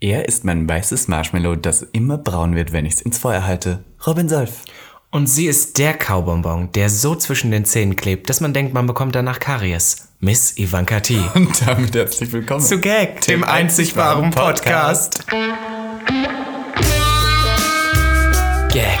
Er ist mein weißes Marshmallow, das immer braun wird, wenn ich es ins Feuer halte. Robin Solf. Und sie ist der Kaubonbon, der so zwischen den Zähnen klebt, dass man denkt, man bekommt danach Karies. Miss Ivanka T. Und damit herzlich willkommen zu Gag, dem einzig wahren Podcast. Gag,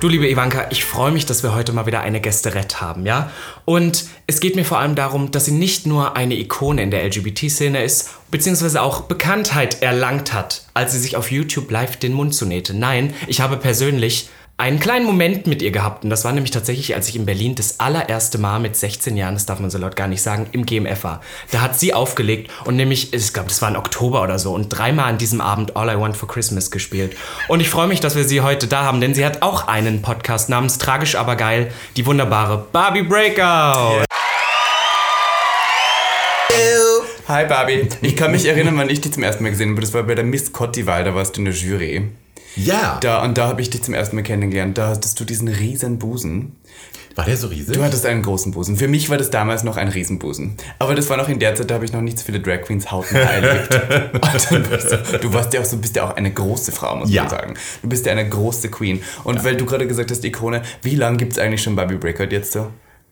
Du, liebe Ivanka, ich freue mich, dass wir heute mal wieder eine Gästerett haben, ja? Und es geht mir vor allem darum, dass sie nicht nur eine Ikone in der LGBT-Szene ist, beziehungsweise auch Bekanntheit erlangt hat, als sie sich auf YouTube live den Mund zunähte. Nein, ich habe persönlich einen kleinen Moment mit ihr gehabt. Und das war nämlich tatsächlich, als ich in Berlin das allererste Mal mit 16 Jahren, das darf man so laut gar nicht sagen, im GMF war. Da hat sie aufgelegt und nämlich, ich glaube, das war im Oktober oder so, und dreimal an diesem Abend All I Want for Christmas gespielt. Und ich freue mich, dass wir sie heute da haben, denn sie hat auch einen Podcast namens Tragisch aber geil, die wunderbare Barbie Breakout. Hi Barbie. Ich kann mich erinnern, wann ich dich zum ersten Mal gesehen habe. Das war bei der Miss Cottival, da warst du in der Jury. Ja. Da, und da habe ich dich zum ersten Mal kennengelernt. Da hattest du diesen riesen Busen. War der so riesig? Du hattest einen großen Busen. Für mich war das damals noch ein Riesenbusen. Aber das war noch in der Zeit, da habe ich noch nicht so viele Drag Queens hautnah erlebt. du, du warst ja auch so, bist ja auch eine große Frau, muss ja. man sagen. Du bist ja eine große Queen. Und ja. weil du gerade gesagt hast, Ikone, wie lange gibt es eigentlich schon Barbie Breakout jetzt so?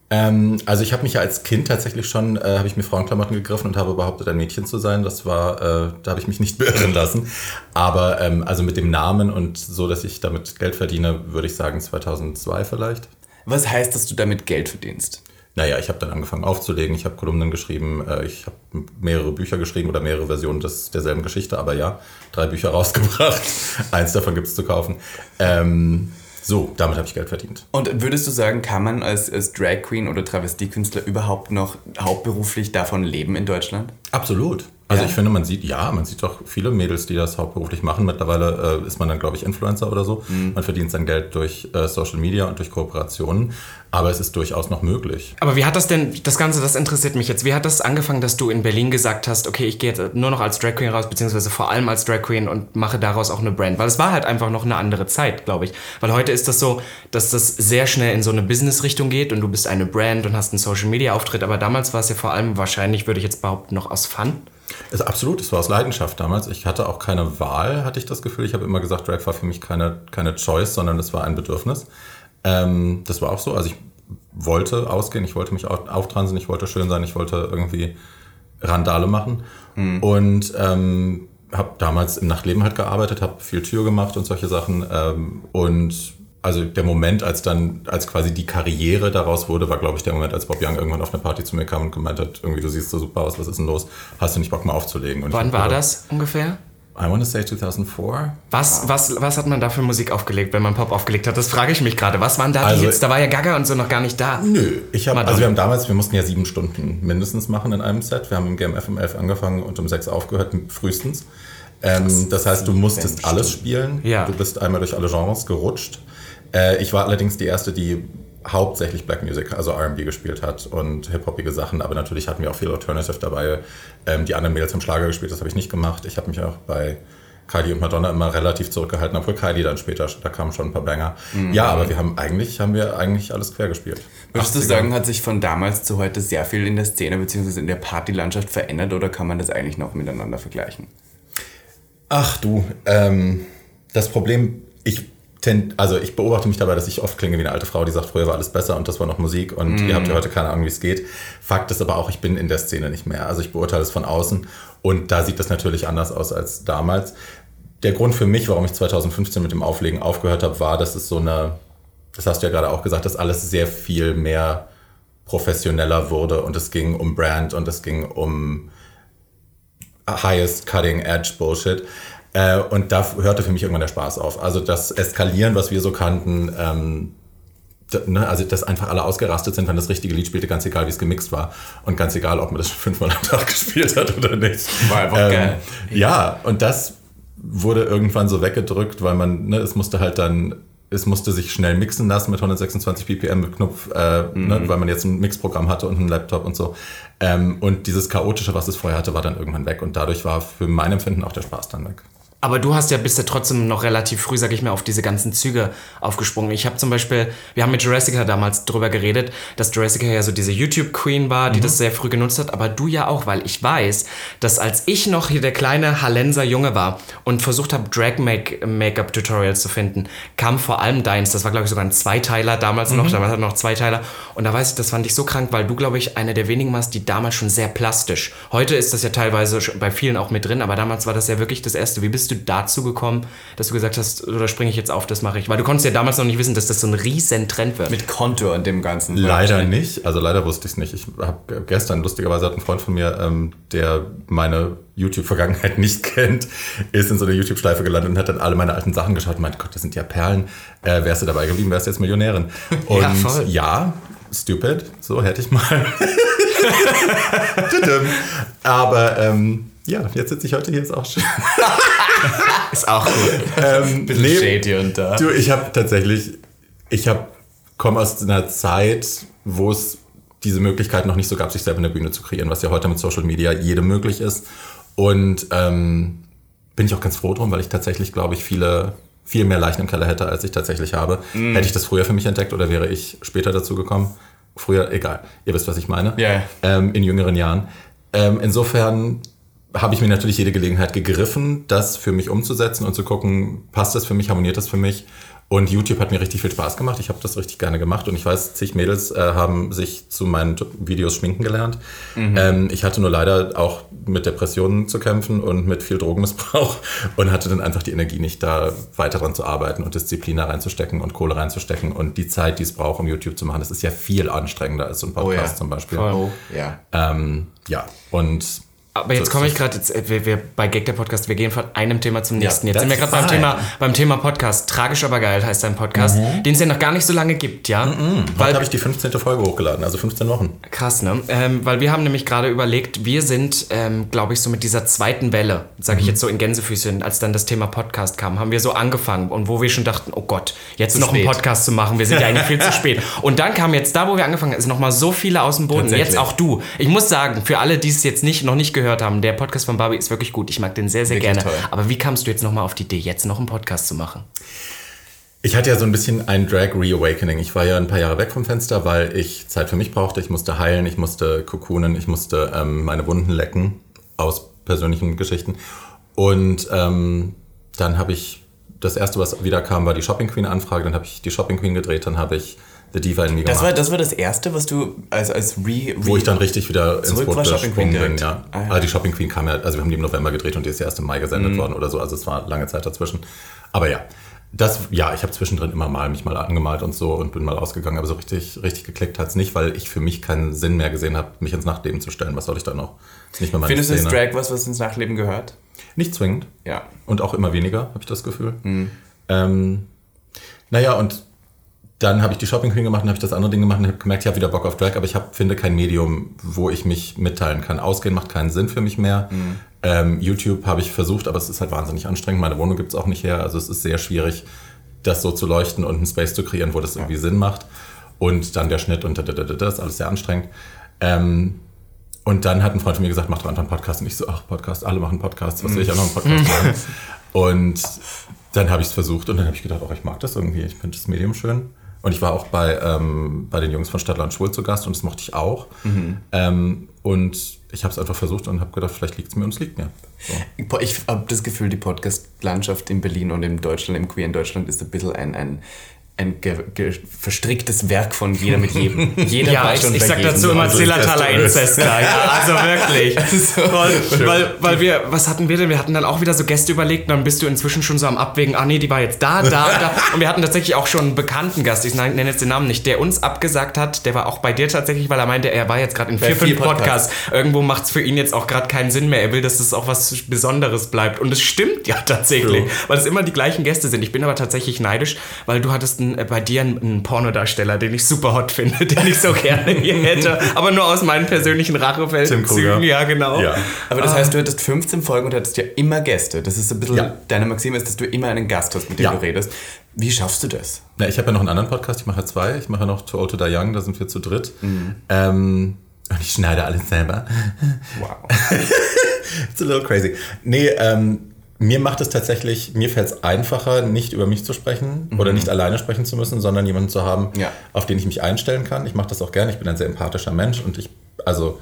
Ähm, also ich habe mich ja als Kind tatsächlich schon, äh, habe ich mir Frauenklamotten gegriffen und habe behauptet, ein Mädchen zu sein. Das war, äh, da habe ich mich nicht beirren lassen. Aber ähm, also mit dem Namen und so, dass ich damit Geld verdiene, würde ich sagen 2002 vielleicht. Was heißt, dass du damit Geld verdienst? Naja, ich habe dann angefangen aufzulegen, ich habe Kolumnen geschrieben, äh, ich habe mehrere Bücher geschrieben oder mehrere Versionen des, derselben Geschichte, aber ja, drei Bücher rausgebracht. Eins davon gibt es zu kaufen. Ähm, so, damit habe ich Geld verdient. Und würdest du sagen, kann man als, als Drag Queen oder Travestiekünstler überhaupt noch hauptberuflich davon leben in Deutschland? Absolut. Also ja. ich finde, man sieht, ja, man sieht doch viele Mädels, die das hauptberuflich machen. Mittlerweile äh, ist man dann, glaube ich, Influencer oder so. Mhm. Man verdient sein Geld durch äh, Social Media und durch Kooperationen. Aber es ist durchaus noch möglich. Aber wie hat das denn, das Ganze, das interessiert mich jetzt, wie hat das angefangen, dass du in Berlin gesagt hast, okay, ich gehe jetzt nur noch als Drag Queen raus, beziehungsweise vor allem als Drag Queen und mache daraus auch eine Brand? Weil es war halt einfach noch eine andere Zeit, glaube ich. Weil heute ist das so, dass das sehr schnell in so eine Business-Richtung geht und du bist eine Brand und hast einen Social-Media-Auftritt. Aber damals war es ja vor allem wahrscheinlich, würde ich jetzt behaupten, noch aus Fun. Es, absolut, es war aus Leidenschaft damals. Ich hatte auch keine Wahl, hatte ich das Gefühl. Ich habe immer gesagt, Drag war für mich keine, keine Choice, sondern es war ein Bedürfnis. Ähm, das war auch so. Also ich wollte ausgehen, ich wollte mich auftransen, ich wollte schön sein, ich wollte irgendwie Randale machen. Mhm. Und ähm, habe damals im Nachtleben halt gearbeitet, habe viel Tür gemacht und solche Sachen. Ähm, und also der Moment, als dann, als quasi die Karriere daraus wurde, war, glaube ich, der Moment, als Bob Young irgendwann auf eine Party zu mir kam und gemeint hat, irgendwie, du siehst so super aus, was ist denn los? Hast du nicht Bock mal aufzulegen? Und Wann war das ungefähr? I want to say 2004. Was, wow. was, was hat man da für Musik aufgelegt, wenn man Pop aufgelegt hat? Das frage ich mich gerade. Was waren da also, die Hits? Da war ja Gaga und so noch gar nicht da. Nö, ich habe, also wir haben damals, wir mussten ja sieben Stunden mindestens machen in einem Set. Wir haben im GMF um elf angefangen und um sechs aufgehört, frühestens. Ähm, das heißt, du musstest alles spielen. Ja. Du bist einmal durch alle Genres gerutscht. Äh, ich war allerdings die erste, die hauptsächlich Black Music, also RB gespielt hat und hip-hopige Sachen, aber natürlich hatten wir auch viel Alternative dabei. Ähm, die anderen Mädels haben Schlager gespielt, das habe ich nicht gemacht. Ich habe mich auch bei Kylie und Madonna immer relativ zurückgehalten, obwohl Kylie dann später, da kamen schon ein paar Banger. Mhm. Ja, aber wir haben eigentlich, haben wir eigentlich alles quer gespielt. Würdest du sagen, hat sich von damals zu heute sehr viel in der Szene bzw. in der Partylandschaft verändert oder kann man das eigentlich noch miteinander vergleichen? Ach du, ähm, das Problem, ich also ich beobachte mich dabei, dass ich oft klinge wie eine alte Frau, die sagt, früher war alles besser und das war noch Musik und mm. ihr habt ja heute keine Ahnung, wie es geht. Fakt ist aber auch, ich bin in der Szene nicht mehr. Also ich beurteile es von außen und da sieht das natürlich anders aus als damals. Der Grund für mich, warum ich 2015 mit dem Auflegen aufgehört habe, war, dass es so eine, das hast du ja gerade auch gesagt, dass alles sehr viel mehr professioneller wurde und es ging um Brand und es ging um highest cutting edge Bullshit. Äh, und da hörte für mich irgendwann der Spaß auf. Also das Eskalieren, was wir so kannten, ähm, Ne, also dass einfach alle ausgerastet sind, wenn das richtige Lied spielte, ganz egal, wie es gemixt war. Und ganz egal, ob man das fünfmal am Tag gespielt hat oder nicht. War einfach ähm, geil. Ja, und das wurde irgendwann so weggedrückt, weil man, ne, es musste halt dann es musste sich schnell mixen lassen mit 126 BPM mit Knopf, äh, mhm. ne, weil man jetzt ein Mixprogramm hatte und einen Laptop und so. Ähm, und dieses Chaotische, was es vorher hatte, war dann irgendwann weg. Und dadurch war für mein Empfinden auch der Spaß dann weg. Aber du hast ja bist ja trotzdem noch relativ früh, sag ich mal, auf diese ganzen Züge aufgesprungen. Ich habe zum Beispiel, wir haben mit Jurassica damals drüber geredet, dass Jurassica ja so diese YouTube-Queen war, die mhm. das sehr früh genutzt hat, aber du ja auch, weil ich weiß, dass als ich noch hier der kleine Hallenser Junge war und versucht habe, Drag-Make-up-Tutorials zu finden, kam vor allem deins. Das war, glaube ich, sogar ein Zweiteiler damals mhm. noch, damals hat noch Zweiteiler. Und da weiß ich, das fand ich so krank, weil du, glaube ich, eine der wenigen warst, die damals schon sehr plastisch. Heute ist das ja teilweise bei vielen auch mit drin, aber damals war das ja wirklich das Erste. Wie bist bist du dazu gekommen, dass du gesagt hast, oder springe ich jetzt auf, das mache ich? Weil du konntest ja damals noch nicht wissen, dass das so ein riesen Trend wird. Mit Konto und dem Ganzen. Leider nicht. Also leider wusste ich es nicht. Ich habe gestern, lustigerweise hat ein Freund von mir, ähm, der meine YouTube-Vergangenheit nicht kennt, ist in so eine YouTube-Schleife gelandet und hat dann alle meine alten Sachen geschaut und meinte, Gott, das sind ja Perlen. Äh, wärst du dabei geblieben, wärst du jetzt Millionärin. Und ja, voll. ja stupid, so hätte ich mal. Aber ähm, ja, jetzt sitze ich heute hier, ist auch schön. ist auch gut. Ähm, Bisschen nee, shady und da. Du, ich habe tatsächlich, ich habe komme aus einer Zeit, wo es diese Möglichkeit noch nicht so gab, sich selber eine Bühne zu kreieren, was ja heute mit Social Media jedem möglich ist. Und ähm, bin ich auch ganz froh drum, weil ich tatsächlich, glaube ich, viele viel mehr Leichen im Keller hätte, als ich tatsächlich habe. Mm. Hätte ich das früher für mich entdeckt oder wäre ich später dazu gekommen? Früher, egal. Ihr wisst, was ich meine. Yeah. Ähm, in jüngeren Jahren. Ähm, insofern habe ich mir natürlich jede Gelegenheit gegriffen, das für mich umzusetzen und zu gucken, passt das für mich, harmoniert das für mich. Und YouTube hat mir richtig viel Spaß gemacht. Ich habe das richtig gerne gemacht. Und ich weiß, zig Mädels äh, haben sich zu meinen Videos schminken gelernt. Mhm. Ähm, ich hatte nur leider auch mit Depressionen zu kämpfen und mit viel Drogenmissbrauch und hatte dann einfach die Energie nicht, da weiter dran zu arbeiten und Disziplin da reinzustecken und Kohle reinzustecken und die Zeit, die es braucht, um YouTube zu machen. Das ist ja viel anstrengender als so ein Podcast oh ja. zum Beispiel. Oh, ja. Ähm, ja, und aber jetzt komme ich gerade, wir, wir, bei Gag der Podcast, wir gehen von einem Thema zum nächsten. Ja, jetzt sind wir gerade beim Thema, beim Thema Podcast. Tragisch aber geil heißt dein Podcast, mhm. den es ja noch gar nicht so lange gibt, ja? Mhm. Heute habe ich die 15. Folge hochgeladen, also 15 Wochen. Krass, ne? Ähm, weil wir haben nämlich gerade überlegt, wir sind, ähm, glaube ich, so mit dieser zweiten Welle, sage ich mhm. jetzt so in Gänsefüßchen, als dann das Thema Podcast kam, haben wir so angefangen und wo wir schon dachten, oh Gott, jetzt zu noch spät. einen Podcast zu machen, wir sind ja eigentlich viel zu spät. Und dann kam jetzt da, wo wir angefangen haben, ist noch mal so viele aus dem Boden. Jetzt auch du. Ich muss sagen, für alle, die es jetzt nicht, noch nicht gehört haben, der Podcast von Barbie ist wirklich gut. Ich mag den sehr, sehr wirklich gerne. Toll. Aber wie kamst du jetzt nochmal auf die Idee, jetzt noch einen Podcast zu machen? Ich hatte ja so ein bisschen ein Drag Reawakening. Ich war ja ein paar Jahre weg vom Fenster, weil ich Zeit für mich brauchte. Ich musste heilen, ich musste kokunen, ich musste ähm, meine Wunden lecken aus persönlichen Geschichten. Und ähm, dann habe ich, das erste, was wieder kam, war die Shopping Queen Anfrage. Dann habe ich die Shopping Queen gedreht, dann habe ich The Diva in das War, das war das erste, was du als, als Re, Re Wo ich dann richtig wieder ins Boot gesprungen bin, ja. Ah, ja. Also die Shopping Queen kam ja, also wir haben die im November gedreht und die ist ja erst im Mai gesendet mhm. worden oder so, also es war lange Zeit dazwischen. Aber ja, das, ja, ich habe zwischendrin immer mal mich mal angemalt und so und bin mal ausgegangen, aber so richtig, richtig geklickt hat es nicht, weil ich für mich keinen Sinn mehr gesehen habe, mich ins Nachtleben zu stellen. Was soll ich da noch? Nicht mehr meine Findest du das Drag was, was ins Nachtleben gehört? Nicht zwingend. Ja. Und auch immer weniger, habe ich das Gefühl. Mhm. Ähm, naja, und dann habe ich die Shopping Queen gemacht und habe ich das andere Ding gemacht und habe gemerkt, ich habe wieder Bock auf Drag, aber ich hab, finde kein Medium, wo ich mich mitteilen kann. Ausgehen macht keinen Sinn für mich mehr. Mhm. Ähm, YouTube habe ich versucht, aber es ist halt wahnsinnig anstrengend. Meine Wohnung gibt es auch nicht her. Also es ist sehr schwierig, das so zu leuchten und einen Space zu kreieren, wo das irgendwie ja. Sinn macht. Und dann der Schnitt und das ist alles sehr anstrengend. Ähm, und dann hat ein Freund von mir gesagt, mach doch einfach einen Podcast. Und ich so, ach, Podcast, alle machen Podcasts, was will ich auch noch einen Podcast machen? und dann habe ich es versucht und dann habe ich gedacht, oh, ich mag das irgendwie, ich finde das Medium schön. Und ich war auch bei, ähm, bei den Jungs von Stadtland Schwul zu Gast und das mochte ich auch. Mhm. Ähm, und ich habe es einfach versucht und habe gedacht, vielleicht liegt es mir und es liegt mir. So. Ich habe das Gefühl, die Podcast-Landschaft in Berlin und in Deutschland, im Queer in Deutschland, ist ein bisschen ein, ein ein verstricktes Werk von jeder mit jedem. Jeder ja, ich, ich sag dazu immer Zillertaler Inzest. Ja, also wirklich. so weil, weil, weil wir, was hatten wir denn? Wir hatten dann auch wieder so Gäste überlegt und dann bist du inzwischen schon so am Abwägen, ah nee, die war jetzt da, da, da. Und wir hatten tatsächlich auch schon einen bekannten Gast, ich nenne jetzt den Namen nicht, der uns abgesagt hat, der war auch bei dir tatsächlich, weil er meinte, er war jetzt gerade in vier, fünf Podcasts. Podcast. Irgendwo macht es für ihn jetzt auch gerade keinen Sinn mehr. Er will, dass es das auch was Besonderes bleibt. Und es stimmt ja tatsächlich, True. weil es immer die gleichen Gäste sind. Ich bin aber tatsächlich neidisch, weil du hattest einen ansonsten äh, bei dir ein, ein, Pornodarsteller, den ich super hot finde, den ich so gerne hier hätte, aber nur aus meinen persönlichen Rachefeldzügen. Ja, genau. Ja. Aber das ah. heißt, du hattest 15 Folgen und hattest ja immer Gäste. Das ist ein bisschen, ja. deine Maxime ist, dass du immer einen Gast hast, mit dem ja. du redest. Wie schaffst du das? Na, ich habe ja noch einen anderen Podcast, ich mache ja zwei. Ich mache ja noch Too Old to Die Young, da sind wir zu dritt. Mhm. Ähm, und ich schneide alles selber. Wow. It's a little crazy. Nee, ähm, mir macht es tatsächlich, mir fällt es einfacher, nicht über mich zu sprechen mhm. oder nicht alleine sprechen zu müssen, sondern jemanden zu haben, ja. auf den ich mich einstellen kann. Ich mache das auch gerne. Ich bin ein sehr empathischer Mensch und ich, also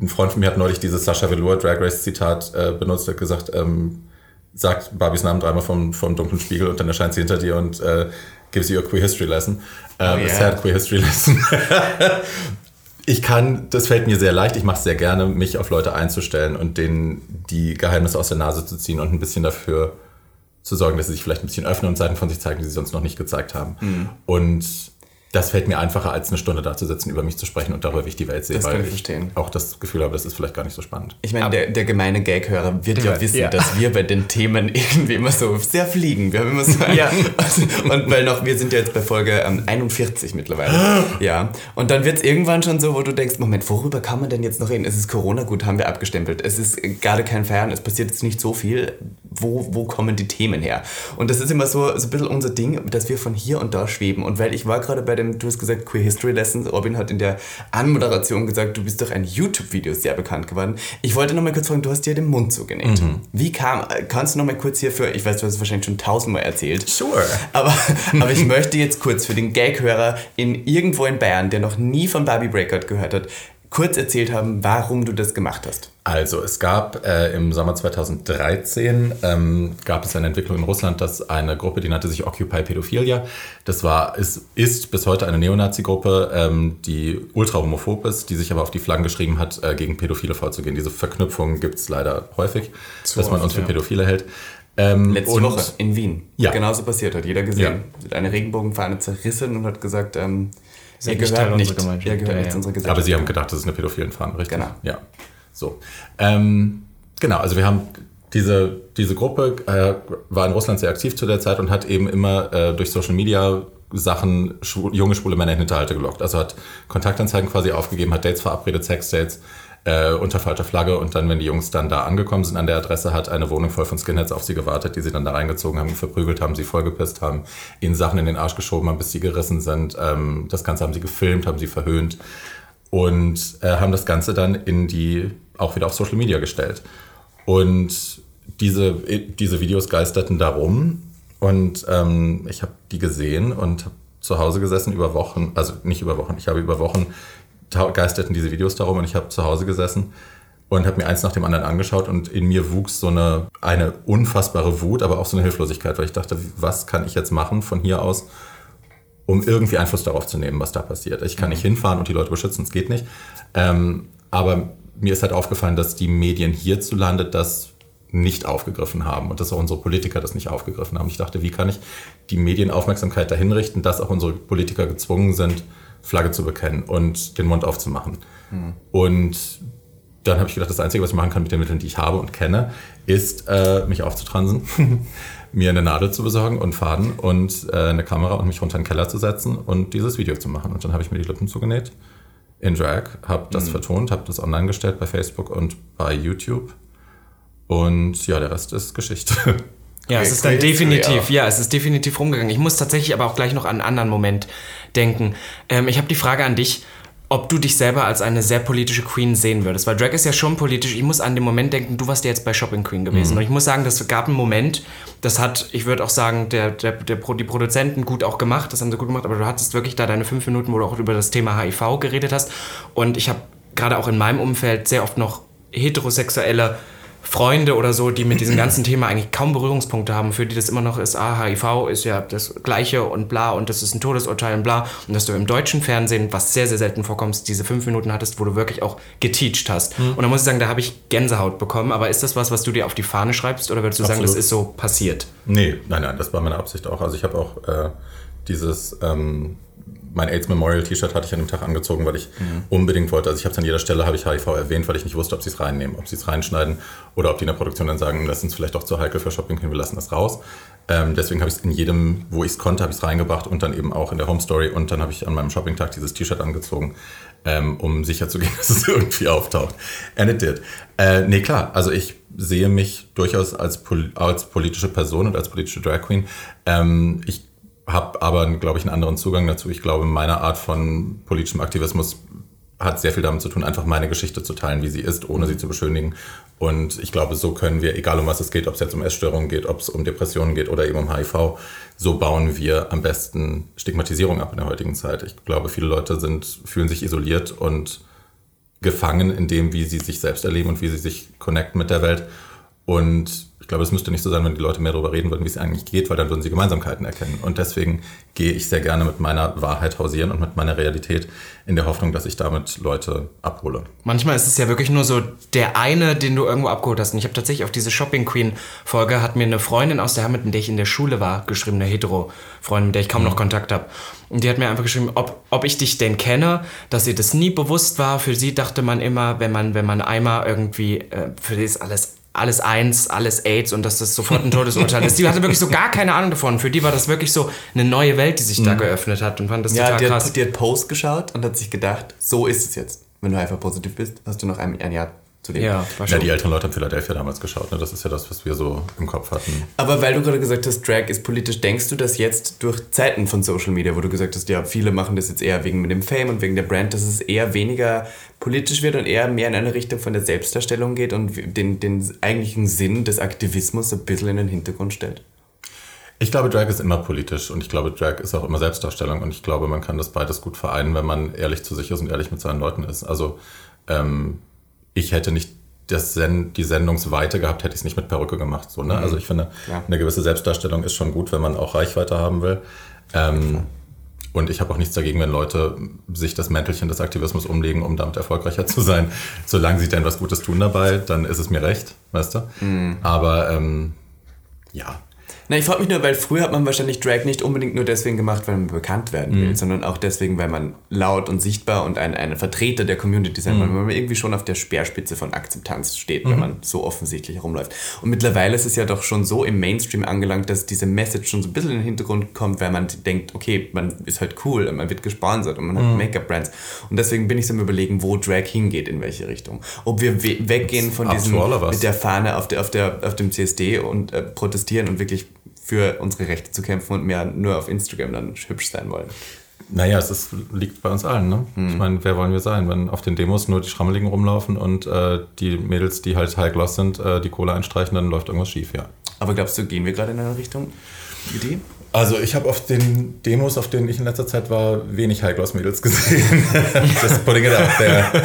ein Freund von mir hat neulich dieses Sascha Velour Drag Race Zitat äh, benutzt, hat gesagt, ähm, sagt Barbies Namen dreimal vom, vom dunklen Spiegel und dann erscheint sie hinter dir und äh, gives you a queer history lesson. Uh, oh, yeah. A sad queer history lesson. Ich kann, das fällt mir sehr leicht, ich mache es sehr gerne, mich auf Leute einzustellen und denen die Geheimnisse aus der Nase zu ziehen und ein bisschen dafür zu sorgen, dass sie sich vielleicht ein bisschen öffnen und Seiten von sich zeigen, die sie sonst noch nicht gezeigt haben. Mhm. Und das fällt mir einfacher, als eine Stunde da zu sitzen, über mich zu sprechen und darüber, wie ich die Welt sehe. Das weil kann ich verstehen. auch das Gefühl habe, das ist vielleicht gar nicht so spannend. Ich meine, der, der gemeine Gag-Hörer wird ja wissen, ja. dass wir bei den Themen irgendwie immer so sehr fliegen. Wir haben immer so ja. Und weil noch, wir sind ja jetzt bei Folge ähm, 41 mittlerweile. ja. Und dann wird es irgendwann schon so, wo du denkst, Moment, worüber kann man denn jetzt noch reden? Es ist Corona, gut, haben wir abgestempelt. Es ist gerade kein Feiern, es passiert jetzt nicht so viel. Wo, wo kommen die Themen her? Und das ist immer so, so ein bisschen unser Ding, dass wir von hier und da schweben. Und weil ich war gerade bei dem, du hast gesagt, Queer History Lessons. Robin hat in der Anmoderation gesagt, du bist durch ein YouTube-Video sehr bekannt geworden. Ich wollte noch mal kurz fragen, du hast dir den Mund zugenäht. Mhm. Wie kam, kannst du noch mal kurz hier für, ich weiß, du hast es wahrscheinlich schon tausendmal erzählt. Sure. Aber, aber ich möchte jetzt kurz für den Gag-Hörer in irgendwo in Bayern, der noch nie von Barbie Breakout gehört hat, kurz erzählt haben, warum du das gemacht hast. Also es gab äh, im Sommer 2013 ähm, gab es eine Entwicklung in Russland, dass eine Gruppe, die nannte sich Occupy Pädophilia, das war ist, ist bis heute eine Neonazi-Gruppe, ähm, die ultra homophob ist, die sich aber auf die Flaggen geschrieben hat, äh, gegen Pädophile vorzugehen. Diese Verknüpfung gibt es leider häufig, Zu dass man uns für Pädophile hält. Ähm, Letzte Woche in Wien. Ja. Genauso passiert, hat jeder gesehen. Ja. Eine Regenbogenfahne zerrissen und hat gesagt, ähm, Ihr gehört nicht, ihr gehört ja, nicht ja. unsere Gesellschaft. Aber Sie haben gedacht, das ist eine Pädophilenfahne, richtig? Genau. Ja. So. Ähm, genau, also wir haben diese, diese Gruppe äh, war in Russland sehr aktiv zu der Zeit und hat eben immer äh, durch Social Media Sachen schwul, junge schwule Männer in Hinterhalte gelockt. Also hat Kontaktanzeigen quasi aufgegeben, hat Dates verabredet, Sexdates äh, unter falscher Flagge und dann, wenn die Jungs dann da angekommen sind an der Adresse, hat eine Wohnung voll von Skinheads auf sie gewartet, die sie dann da reingezogen haben, verprügelt haben, sie vollgepisst haben, ihnen Sachen in den Arsch geschoben haben, bis sie gerissen sind. Ähm, das Ganze haben sie gefilmt, haben sie verhöhnt und äh, haben das Ganze dann in die, auch wieder auf Social Media gestellt. Und diese, diese Videos geisterten darum und ähm, ich habe die gesehen und habe zu Hause gesessen über Wochen, also nicht über Wochen, ich habe über Wochen geisterten diese Videos darum und ich habe zu Hause gesessen und habe mir eins nach dem anderen angeschaut und in mir wuchs so eine, eine unfassbare Wut, aber auch so eine Hilflosigkeit, weil ich dachte, was kann ich jetzt machen von hier aus, um irgendwie Einfluss darauf zu nehmen, was da passiert. Ich kann nicht hinfahren und die Leute beschützen, es geht nicht. Ähm, aber mir ist halt aufgefallen, dass die Medien hierzulande das nicht aufgegriffen haben und dass auch unsere Politiker das nicht aufgegriffen haben. Ich dachte, wie kann ich die Medienaufmerksamkeit dahin richten, dass auch unsere Politiker gezwungen sind, Flagge zu bekennen und den Mund aufzumachen. Mhm. Und dann habe ich gedacht, das Einzige, was ich machen kann mit den Mitteln, die ich habe und kenne, ist, äh, mich aufzutransen, mir eine Nadel zu besorgen und Faden und äh, eine Kamera und mich runter in den Keller zu setzen und dieses Video zu machen. Und dann habe ich mir die Lippen zugenäht in Drag, habe das mhm. vertont, habe das online gestellt bei Facebook und bei YouTube. Und ja, der Rest ist Geschichte. Ja, es ist dann definitiv, ja. es ist definitiv rumgegangen. Ich muss tatsächlich aber auch gleich noch an einen anderen Moment denken. Ähm, ich habe die Frage an dich, ob du dich selber als eine sehr politische Queen sehen würdest. Weil Drag ist ja schon politisch. Ich muss an den Moment denken, du warst ja jetzt bei Shopping Queen gewesen. Mhm. Und ich muss sagen, das gab einen Moment, das hat, ich würde auch sagen, der, der, der, die Produzenten gut auch gemacht, das haben sie gut gemacht, aber du hattest wirklich da deine fünf Minuten, wo du auch über das Thema HIV geredet hast. Und ich habe gerade auch in meinem Umfeld sehr oft noch heterosexuelle Freunde oder so, die mit diesem ganzen Thema eigentlich kaum Berührungspunkte haben, für die das immer noch ist, ah, HIV ist ja das Gleiche und bla und das ist ein Todesurteil und bla. Und dass du im deutschen Fernsehen, was sehr, sehr selten vorkommt, diese fünf Minuten hattest, wo du wirklich auch geteacht hast. Mhm. Und da muss ich sagen, da habe ich Gänsehaut bekommen. Aber ist das was, was du dir auf die Fahne schreibst oder würdest du Absolut. sagen, das ist so passiert? Nee, nein, nein, das war meine Absicht auch. Also ich habe auch äh, dieses ähm, mein AIDS Memorial T-Shirt hatte ich an dem Tag angezogen, weil ich mhm. unbedingt wollte. Also ich habe es an jeder Stelle habe ich HIV erwähnt, weil ich nicht wusste, ob sie es reinnehmen, ob sie es reinschneiden oder ob die in der Produktion dann sagen, das ist uns vielleicht doch zu heikel für Shopping wir lassen das raus. Ähm, deswegen habe ich es in jedem, wo ich es konnte, habe ich es reingebracht und dann eben auch in der Home Story und dann habe ich an meinem Shopping-Tag dieses T-Shirt angezogen, ähm, um sicher zu gehen, dass es irgendwie auftaucht. And it did. Äh, nee, klar, also ich sehe mich durchaus als, Pol als politische Person und als politische Drag Queen. Ähm, ich habe aber, glaube ich, einen anderen Zugang dazu. Ich glaube, meine Art von politischem Aktivismus hat sehr viel damit zu tun, einfach meine Geschichte zu teilen, wie sie ist, ohne sie zu beschönigen. Und ich glaube, so können wir, egal um was es geht, ob es jetzt um Essstörungen geht, ob es um Depressionen geht oder eben um HIV, so bauen wir am besten Stigmatisierung ab in der heutigen Zeit. Ich glaube, viele Leute sind, fühlen sich isoliert und gefangen in dem, wie sie sich selbst erleben und wie sie sich connecten mit der Welt. Und ich glaube, es müsste nicht so sein, wenn die Leute mehr darüber reden würden, wie es eigentlich geht, weil dann würden sie Gemeinsamkeiten erkennen. Und deswegen gehe ich sehr gerne mit meiner Wahrheit hausieren und mit meiner Realität in der Hoffnung, dass ich damit Leute abhole. Manchmal ist es ja wirklich nur so der eine, den du irgendwo abgeholt hast. Und ich habe tatsächlich auf diese Shopping Queen Folge hat mir eine Freundin aus der mit der ich in der Schule war, geschrieben, eine Hetero-Freundin, mit der ich kaum mhm. noch Kontakt habe. Und die hat mir einfach geschrieben, ob, ob ich dich denn kenne, dass ihr das nie bewusst war. Für sie dachte man immer, wenn man, wenn man einmal irgendwie, äh, für sie ist alles alles eins, alles AIDS und dass das sofort ein Todesurteil ist. Die hatte wirklich so gar keine Ahnung davon. Für die war das wirklich so eine neue Welt, die sich mhm. da geöffnet hat und fand das ja, total die krass. Hat, die hat Post geschaut und hat sich gedacht, so ist es jetzt. Wenn du einfach positiv bist, hast du noch ein, ein Jahr zu dem. Ja, ja, die älteren Leute haben Philadelphia damals geschaut. Ne? Das ist ja das, was wir so im Kopf hatten. Aber weil du gerade gesagt hast, Drag ist politisch, denkst du, dass jetzt durch Zeiten von Social Media, wo du gesagt hast, ja, viele machen das jetzt eher wegen dem Fame und wegen der Brand, dass es eher weniger politisch wird und eher mehr in eine Richtung von der Selbstdarstellung geht und den, den eigentlichen Sinn des Aktivismus ein bisschen in den Hintergrund stellt? Ich glaube, Drag ist immer politisch und ich glaube, Drag ist auch immer Selbstdarstellung und ich glaube, man kann das beides gut vereinen, wenn man ehrlich zu sich ist und ehrlich mit seinen Leuten ist. Also ähm, ich hätte nicht das Sen die Sendungsweite gehabt, hätte ich es nicht mit Perücke gemacht. So, ne? Mhm. Also ich finde, ja. eine gewisse Selbstdarstellung ist schon gut, wenn man auch Reichweite haben will. Ähm, und ich habe auch nichts dagegen, wenn Leute sich das Mäntelchen des Aktivismus umlegen, um damit erfolgreicher zu sein. Solange sie denn was Gutes tun dabei, dann ist es mir recht, weißt du? Mhm. Aber ähm, ja, na, ich frage mich nur, weil früher hat man wahrscheinlich Drag nicht unbedingt nur deswegen gemacht, weil man bekannt werden will, mhm. sondern auch deswegen, weil man laut und sichtbar und ein, ein Vertreter der Community sein will, mhm. weil man irgendwie schon auf der Speerspitze von Akzeptanz steht, mhm. wenn man so offensichtlich herumläuft. Und mittlerweile ist es ja doch schon so im Mainstream angelangt, dass diese Message schon so ein bisschen in den Hintergrund kommt, weil man denkt, okay, man ist halt cool und man wird gesponsert und man hat mhm. Make-up-Brands. Und deswegen bin ich so am überlegen, wo Drag hingeht, in welche Richtung. Ob wir we weggehen von diesem mit der Fahne auf, der, auf, der, auf dem CSD und äh, protestieren und wirklich für unsere Rechte zu kämpfen und mehr nur auf Instagram dann hübsch sein wollen. Naja, es ist, liegt bei uns allen. Ne? Hm. Ich meine, wer wollen wir sein, wenn auf den Demos nur die Schrammeligen rumlaufen und äh, die Mädels, die halt high gloss sind, äh, die Kohle einstreichen, dann läuft irgendwas schief, ja. Aber glaubst du, gehen wir gerade in eine Richtung? Idee? Also ich habe auf den Demos, auf denen ich in letzter Zeit war, wenig High-Gloss-Mädels gesehen. das putting it out there.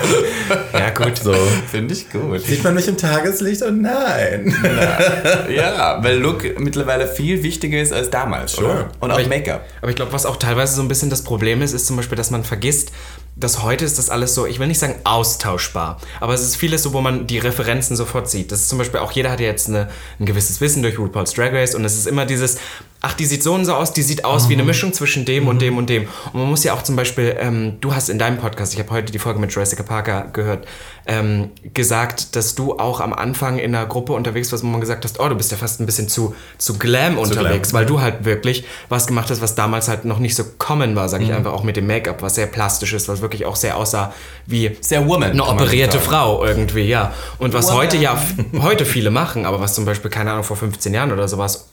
Ja gut, so. Finde ich gut. Sieht man mich im Tageslicht? Oh nein. Na, ja, weil Look mittlerweile viel wichtiger ist als damals. Sure. Und auch Make-up. Aber ich glaube, was auch teilweise so ein bisschen das Problem ist, ist zum Beispiel, dass man vergisst, dass heute ist das alles so, ich will nicht sagen austauschbar, aber es ist vieles so, wo man die Referenzen sofort sieht. Das ist zum Beispiel auch, jeder hat ja jetzt eine, ein gewisses Wissen durch RuPaul's Drag Race und es ist immer dieses, ach, die sieht so und so aus, die sieht aus mhm. wie eine mhm. Mischung zwischen dem mhm. und dem und dem. Und man muss ja auch zum Beispiel, ähm, du hast in deinem Podcast, ich habe heute die Folge mit Jessica Parker gehört, ähm, gesagt, dass du auch am Anfang in einer Gruppe unterwegs warst, wo man gesagt hast, oh, du bist ja fast ein bisschen zu, zu glam zu unterwegs, glam. weil du halt wirklich was gemacht hast, was damals halt noch nicht so common war, sage ich mhm. einfach, auch mit dem Make-up, was sehr plastisch ist, was wirklich auch sehr aussah wie sehr woman, eine operierte Frau irgendwie, ja. Und was woman. heute ja, heute viele machen, aber was zum Beispiel, keine Ahnung, vor 15 Jahren oder sowas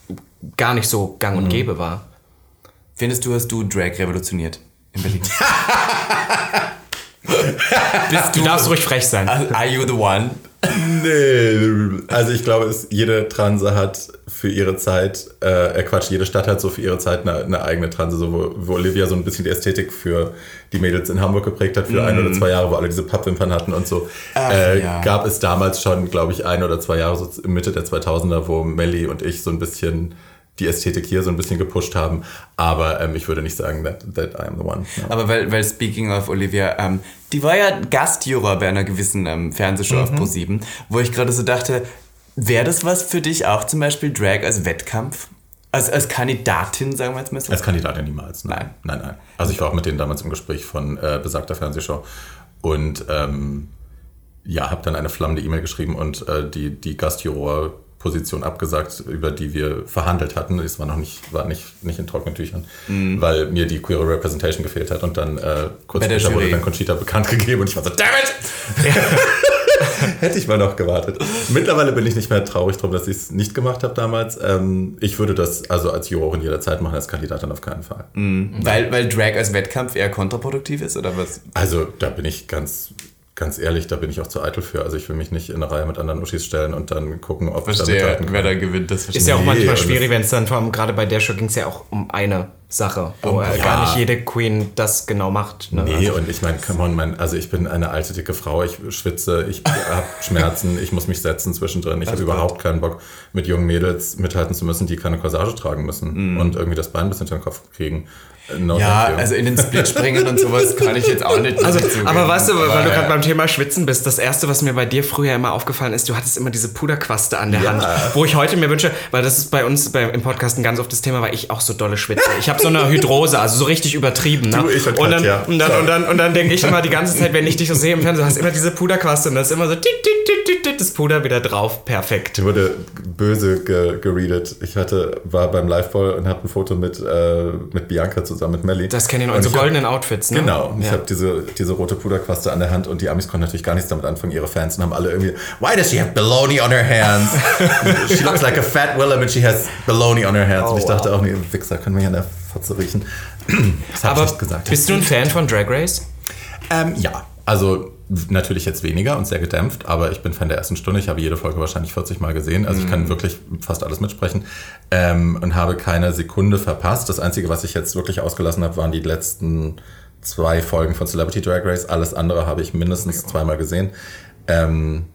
gar nicht so gang und mhm. gäbe war. Findest du, hast du Drag revolutioniert in Berlin? Bist du, du darfst ruhig frech sein. Are you the one? Nee, also ich glaube, es, jede Transe hat für ihre Zeit, äh, äh, Quatsch, jede Stadt hat so für ihre Zeit eine, eine eigene Transe, so, wo, wo, Olivia so ein bisschen die Ästhetik für die Mädels in Hamburg geprägt hat, für mm. ein oder zwei Jahre, wo alle diese Pappwimpern hatten und so. Ach, äh, ja. Gab es damals schon, glaube ich, ein oder zwei Jahre, so Mitte der 2000er, wo Melly und ich so ein bisschen die Ästhetik hier so ein bisschen gepusht haben. Aber ähm, ich würde nicht sagen, that, that I am the one. No. Aber weil, weil speaking of Olivia, ähm, die war ja Gastjuror bei einer gewissen ähm, Fernsehshow mhm. auf Pro7, wo ich gerade so dachte, wäre das was für dich auch zum Beispiel Drag als Wettkampf? Als, als Kandidatin, sagen wir jetzt mal so? Als Kandidatin niemals. Nein. Nein, nein. Also ich war auch mit denen damals im Gespräch von äh, besagter Fernsehshow und ähm, ja, habe dann eine flammende E-Mail geschrieben und äh, die, die Gastjuror-Position abgesagt, über die wir verhandelt hatten. Es war noch nicht, war nicht, nicht in trockenen Tüchern, Mhm. weil mir die queere Representation gefehlt hat und dann äh, kurz später wurde Jury. dann Conchita bekannt gegeben und ich war so, damn it! Hätte ich mal noch gewartet. Mittlerweile bin ich nicht mehr traurig drum, dass ich es nicht gemacht habe damals. Ähm, ich würde das also als Jurorin jederzeit machen, als Kandidatin auf keinen Fall. Weil, weil Drag als Wettkampf eher kontraproduktiv ist, oder was? Also da bin ich ganz, ganz ehrlich, da bin ich auch zu eitel für. Also ich will mich nicht in eine Reihe mit anderen Uschis stellen und dann gucken, ob ich da mithalten wer kann. da gewinnt, das verstehe Ist ja auch Nee, manchmal und schwierig, wenn es dann vor allem gerade bei der Show ging es ja auch um eine Sache, wo äh, ja. gar nicht jede Queen das genau macht. Ne? Nee, Also, und ich meine, come on, mein, also ich bin eine alte, dicke Frau, ich schwitze, ich habe Schmerzen, ich muss mich setzen zwischendrin. Ich habe überhaupt keinen Bock, mit jungen Mädels mithalten zu müssen, die keine Corsage tragen müssen und irgendwie das Bein bis hinter den Kopf kriegen. No Ja, you. also in den Split springen und sowas kann ich jetzt auch nicht. Also, nicht aber weißt du, weil Aber, du ja. gerade beim Thema Schwitzen bist, das erste, was mir bei dir früher immer aufgefallen ist, du hattest immer diese Puderquaste an der Ja. Hand, wo ich heute mir wünsche, weil das ist bei uns bei, im Podcast ein ganz oft das Thema, weil ich auch so dolle schwitze. Ich habe so eine Hydrose, also so richtig übertrieben. Ne? Du, ich und dann, Katja. und, dann, und dann und dann denke ich immer die ganze Zeit, wenn ich dich so sehe im Fernsehen, du hast immer diese Puderquaste und das ist immer so tit, tit, tit, tit, tit, das Puder wieder drauf, perfekt. Ich wurde böse ge geredet. Ich hatte, war beim Liveball und habe ein Foto mit, äh, mit Bianca zusammen mit Melly. Das kennen wir in so ich hab- goldenen Outfits, ne? Genau, und ich Ja. habe diese, diese rote Puderquaste an der Hand und die Amis konnten natürlich gar nichts damit anfangen, ihre Fans, und haben alle irgendwie, why does she have baloney on her hands? she looks like a fat Willem and she has baloney on her hands. und ich Oh, dachte wow. auch, nee, Wichser, können wir hier an der Fotze riechen. Das habe ich Aber nicht gesagt. bist du ein Fan von Drag Race? Ähm, ja, also natürlich jetzt weniger und sehr gedämpft, aber ich bin Fan der ersten Stunde. Ich habe jede Folge wahrscheinlich 40 Mal gesehen, also ich kann wirklich fast alles mitsprechen ähm, und habe keine Sekunde verpasst. Das Einzige, was ich jetzt wirklich ausgelassen habe, waren die letzten zwei Folgen von Celebrity Drag Race. Alles andere habe ich mindestens zweimal gesehen. Ähm,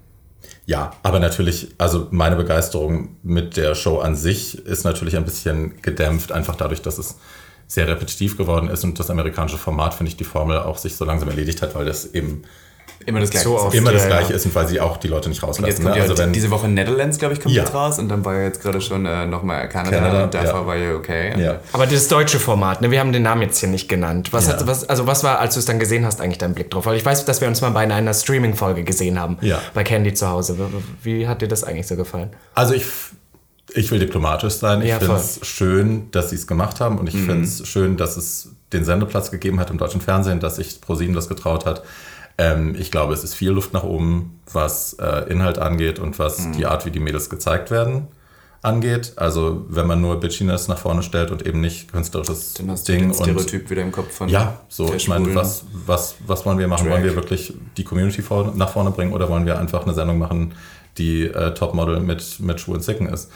ja, aber natürlich, also meine Begeisterung mit der Show an sich ist natürlich ein bisschen gedämpft, einfach dadurch, dass es sehr repetitiv geworden ist und das amerikanische Format, finde ich, die Formel auch sich so langsam erledigt hat, weil das eben immer das Gleiche. So ist. oft. immer das ja, Gleiche ja. ist und weil sie auch die Leute nicht Und jetzt rauslassen. kommt Ne? ja Also wenn, diese Woche Netherlands, glaube ich, kommt Ja. jetzt raus und dann war ja jetzt gerade schon äh, nochmal Kanada, Kanada, und davor ja. war ja okay. ja. Aber das deutsche Format, ne, wir haben den Namen jetzt hier nicht genannt. Was Ja. hat, was, also was war, als du es dann gesehen hast, eigentlich dein Blick drauf? Weil ich weiß, dass wir uns mal bei einer Streaming-Folge gesehen haben. Ja. Bei Candy zu Hause. Wie hat dir das eigentlich so gefallen? Also ich, ich will diplomatisch sein. Ich Ja, finde es schön, dass sie es gemacht haben und ich finde es schön, dass es den Sendeplatz gegeben hat im deutschen Fernsehen, dass sich ProSieben das getraut hat. Ähm, ich glaube, es ist viel Luft nach oben, was äh, Inhalt angeht und was die Art, wie die Mädels gezeigt werden, angeht. Also wenn man nur Bitchiness nach vorne stellt und eben nicht künstlerisches Dann hast du Ding den und Stereotyp wieder im Kopf von ja, so, ich meine, was, was, was wollen wir machen? Drag. Wollen wir wirklich die Community vor, nach vorne bringen oder wollen wir einfach eine Sendung machen, die äh, Topmodel mit, mit schwulen Zicken ist?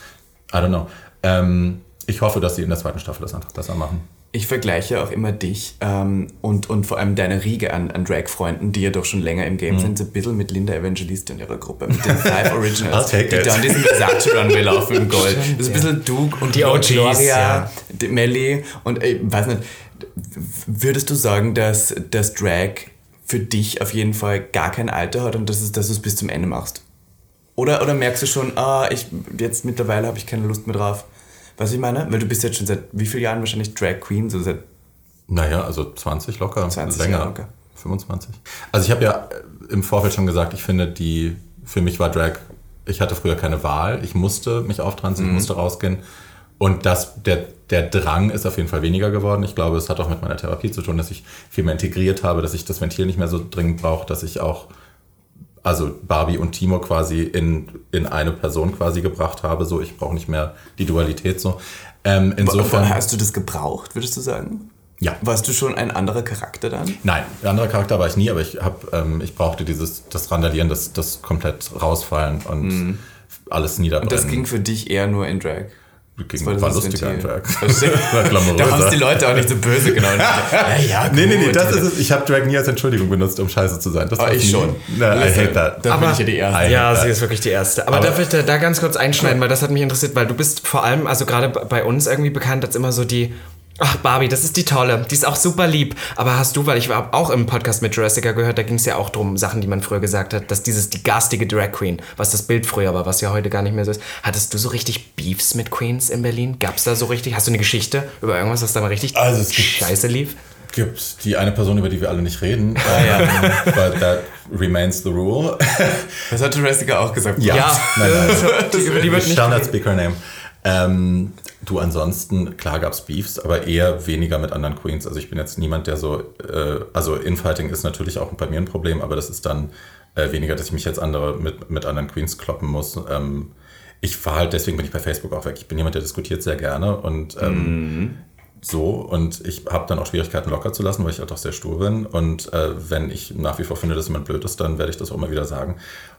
I don't know. Ähm, ich hoffe, dass sie in der zweiten Staffel das einfach besser machen. Ich vergleiche auch immer dich ähm, und, und vor allem deine Riege an, an Drag-Freunden, die ja doch schon länger im Mhm. Game sind, so ein bisschen mit Linda Evangelista in ihrer Gruppe, mit den Five Originals, die da an diesem Versace Runway laufen in Gold. Das ist ein bisschen Duke und Die OGs, Gloria, ja. die Melly und ich weiß nicht, würdest du sagen, dass das Drag für dich auf jeden Fall gar kein Alter hat und dass, es, dass du es bis zum Ende machst? Oder, oder merkst du schon, ah, ich, jetzt mittlerweile habe ich keine Lust mehr drauf? Was ich meine? Weil du bist jetzt schon seit wie vielen Jahren wahrscheinlich Drag Queen? So seit Naja, also 20 locker. 20 länger. Jahre locker. 25. Also ich habe ja äh, im Vorfeld schon gesagt, ich finde die, für mich war Drag, ich hatte früher keine Wahl. Ich musste mich auftransen, Mhm. ich musste rausgehen. Und das, der, der Drang ist auf jeden Fall weniger geworden. Ich glaube, es hat auch mit meiner Therapie zu tun, dass ich viel mehr integriert habe, dass ich das Ventil nicht mehr so dringend brauche, dass ich auch also Barbie und Timo quasi in, in eine Person quasi gebracht habe. So, ich brauche nicht mehr die Dualität so. Ähm, insofern. Hast du das gebraucht, würdest du sagen? Ja. Warst du schon ein anderer Charakter dann? Nein, ein anderer Charakter war ich nie, aber ich hab, ähm, ich brauchte dieses, das Randalieren, das, das komplett rausfallen und alles niederbrennen. Und das ging für dich eher nur in Drag. Ging, war war, das war glamouröser. Da haben es die Leute auch nicht so böse genommen. ja, ja, Nee, nee, nee, das ist es. Ich habe Drag nie als Entschuldigung benutzt, um scheiße zu sein. Das Aber war's ich nie. schon. Na, I hate that. Da bin Aber- ich ja die Erste. Ja, sie ist wirklich die erste. Aber, Aber- darf ich da, da ganz kurz einschneiden, weil das hat mich interessiert, weil du bist vor allem, also gerade bei uns irgendwie bekannt als immer so die Ach, Barbie, das ist die tolle. Die ist auch super lieb. Aber hast du, weil ich war auch im Podcast mit Jurassica gehört, da ging es ja auch drum, Sachen, die man früher gesagt hat, dass dieses die garstige Drag Queen, was das Bild früher war, was ja heute gar nicht mehr so ist. Hattest du so richtig Beefs mit Queens in Berlin? Gab's da so richtig? Hast du eine Geschichte über irgendwas, was da mal richtig Also es scheiße lief? gibt die eine Person, über die wir alle nicht reden. Ah, ja. ähm, but that remains the rule. Das hat Jurassica auch gesagt. Ja. Nein, nein. die, die nicht Standard Speaker Name. Ähm, du, ansonsten, klar gab's Beefs, aber eher weniger mit anderen Queens. Also ich bin jetzt niemand, der so, äh, also Infighting ist natürlich auch bei mir ein Problem, aber das ist dann äh, weniger, dass ich mich jetzt andere mit, mit anderen Queens kloppen muss. Ähm, ich fahre halt, deswegen bin ich bei Facebook auch weg. Ich bin jemand, der diskutiert sehr gerne und ähm, so und ich habe dann auch Schwierigkeiten locker zu lassen, weil ich halt auch sehr stur bin und äh, wenn ich nach wie vor finde, dass jemand blöd ist, dann werde ich das auch immer wieder sagen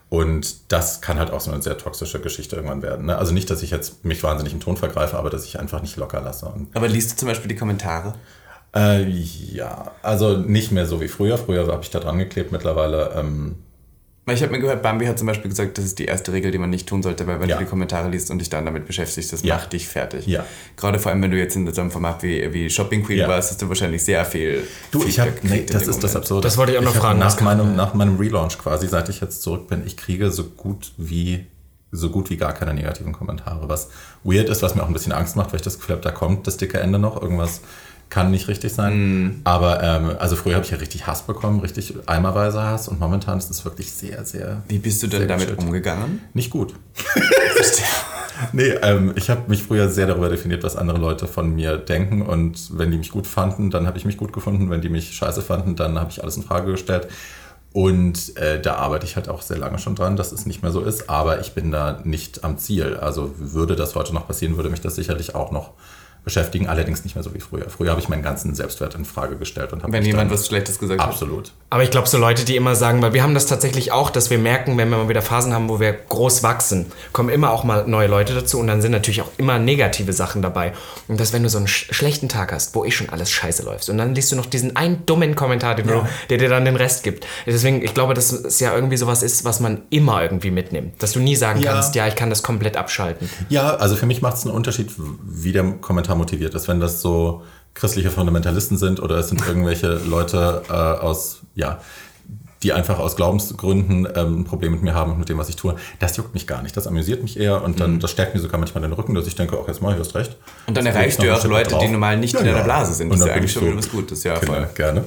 und das kann halt auch so eine sehr toxische Geschichte irgendwann werden. Ne? Also nicht, dass ich jetzt mich wahnsinnig im Ton vergreife, aber dass ich einfach nicht locker lasse. Und, Aber liest du zum Beispiel die Kommentare? äh, ja, also nicht mehr so wie früher. Früher habe ich da dran geklebt, mittlerweile ähm, ich habe mir gehört, Bambi hat zum Beispiel gesagt, das ist die erste Regel, die man nicht tun sollte, weil wenn Ja. du die Kommentare liest und dich dann damit beschäftigst, das Ja. macht dich fertig. Ja. Gerade vor allem, wenn du jetzt in so einem Format wie, wie Shopping Queen Ja. warst, hast du wahrscheinlich sehr viel. Du, ich habe, nee, das ist das. Absurde. Das wollte ich auch noch hab fragen, Nach kann- meinem, nach meinem Relaunch quasi, seit ich jetzt zurück bin, ich kriege so gut wie so gut wie gar keine negativen Kommentare. Was weird ist, was mir auch ein bisschen Angst macht, weil ich das Gefühl habe, da kommt das dicke Ende noch. Irgendwas kann nicht richtig sein. Aber ähm, also früher habe ich ja richtig Hass bekommen, richtig eimerweise Hass. Und momentan ist es wirklich sehr, sehr. Wie bist du denn damit gechillt. umgegangen? Nicht gut. Nee, ähm, ich habe mich früher sehr darüber definiert, was andere Leute von mir denken. Und wenn die mich gut fanden, dann habe ich mich gut gefunden. Wenn die mich scheiße fanden, dann habe ich alles in Frage gestellt. Und äh, da arbeite ich halt auch sehr lange schon dran, dass es nicht mehr so ist. Aber ich bin da nicht am Ziel. Also würde das heute noch passieren, würde mich das sicherlich auch noch beschäftigen. Allerdings nicht mehr so wie früher. Früher habe ich meinen ganzen Selbstwert in Frage gestellt und habe Wenn jemand was Schlechtes gesagt hat? Absolut. Aber ich glaube, so Leute, die immer sagen, weil wir haben das tatsächlich auch, dass wir merken, wenn wir mal wieder Phasen haben, wo wir groß wachsen, kommen immer auch mal neue Leute dazu und dann sind natürlich auch immer negative Sachen dabei. Und dass wenn du so einen sch schlechten Tag hast, wo eh schon alles scheiße läuft und dann liest du noch diesen einen dummen Kommentar, den du, der dir dann den Rest gibt. Deswegen, ich glaube, dass es ja irgendwie sowas ist, was man immer irgendwie mitnimmt. Dass du nie sagen Ja. kannst, ja, ich kann das komplett abschalten. Ja, also für mich macht es einen Unterschied, wie der Kommentar motiviert ist. Wenn das so christliche Fundamentalisten sind oder es sind irgendwelche Leute äh, aus, ja, die einfach aus Glaubensgründen ähm, ein Problem mit mir haben und mit dem, was ich tue, das juckt mich gar nicht. Das amüsiert mich eher und dann das stärkt mir sogar manchmal den Rücken, dass ich denke, auch jetzt mal, du hast recht. Mhm. Und dann erreichst ich du auch Leute, Stück die drauf. normal nicht in deiner Blase sind. Und Das ist ja eigentlich ich schon was Gutes, ja, Genau, voll. gerne.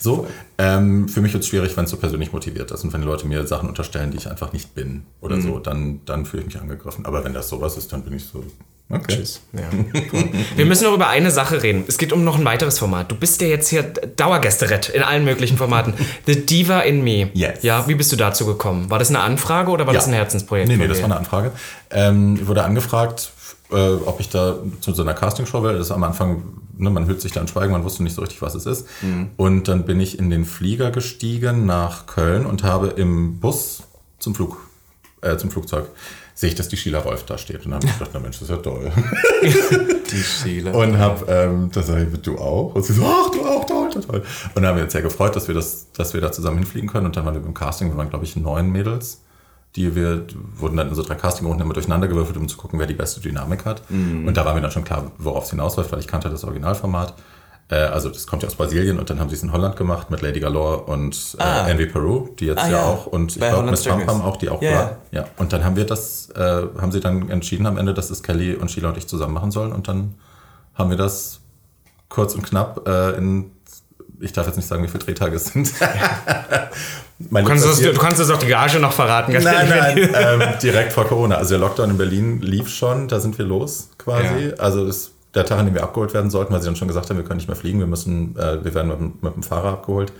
So, ähm, für mich wird es schwierig, wenn es so persönlich motiviert ist und wenn die Leute mir Sachen unterstellen, die ich einfach nicht bin oder Mhm. so, dann, dann fühle ich mich angegriffen. Aber wenn das sowas ist, dann bin ich so, okay. Tschüss. Ja. Wir müssen noch über eine Sache reden. Es geht um noch ein weiteres Format. Du bist ja jetzt hier Dauergästerett in allen möglichen Formaten. The Diva in Me. Yes. Ja, wie bist du dazu gekommen? War das eine Anfrage oder war das ein Herzensprojekt? Nee, nee, das war eine Anfrage. Ähm, ich wurde angefragt, äh, ob ich da zu so einer Castingshow will. Das ist am Anfang, ne, man hüllt sich da in Schweigen, man wusste nicht so richtig, was es ist. Mhm. Und dann bin ich in den Flieger gestiegen nach Köln und habe im Bus zum Flug, äh, zum Flugzeug, sehe ich, dass die Sheila Wolf da steht. Und dann habe ich gedacht, na Mensch, das ist ja toll. Die Sheila. Und habe, ähm, da sage ich, du auch? Und sie so, ach, du auch, toll, toll, toll. Und dann haben wir uns sehr gefreut, dass wir, das, dass wir da zusammen hinfliegen können. Und dann waren wir beim Casting, wir waren, glaube ich, neun Mädels. Die wir wurden dann in so drei Castingrunden immer durcheinander gewürfelt, um zu gucken, wer die beste Dynamik hat. Und da war mir dann schon klar, worauf es hinausläuft, weil ich kannte das Originalformat. Äh, also das kommt ja aus Brasilien und dann haben sie es in Holland gemacht mit Lady Galore und äh, Ah. Envy Peru, die jetzt Ah, ja, ja. auch und ich glaube Miss Trump haben auch, die auch Ja, war. Ja. Und dann haben wir das, äh, haben sie dann entschieden am Ende, dass es Kelly und Sheila und ich zusammen machen sollen und dann haben wir das kurz und knapp äh, in, ich darf jetzt nicht sagen, wie viele Drehtage es sind. Meine Du kannst, das, du kannst uns auch die Gage noch verraten. ganz Nein, nein, ähm, direkt vor Corona. Also der Lockdown in Berlin lief schon, da sind wir los quasi. Ja. Also das, der Tag, an dem wir abgeholt werden sollten, weil sie dann schon gesagt haben, wir können nicht mehr fliegen, wir müssen, äh, wir werden mit, mit dem Fahrer abgeholt.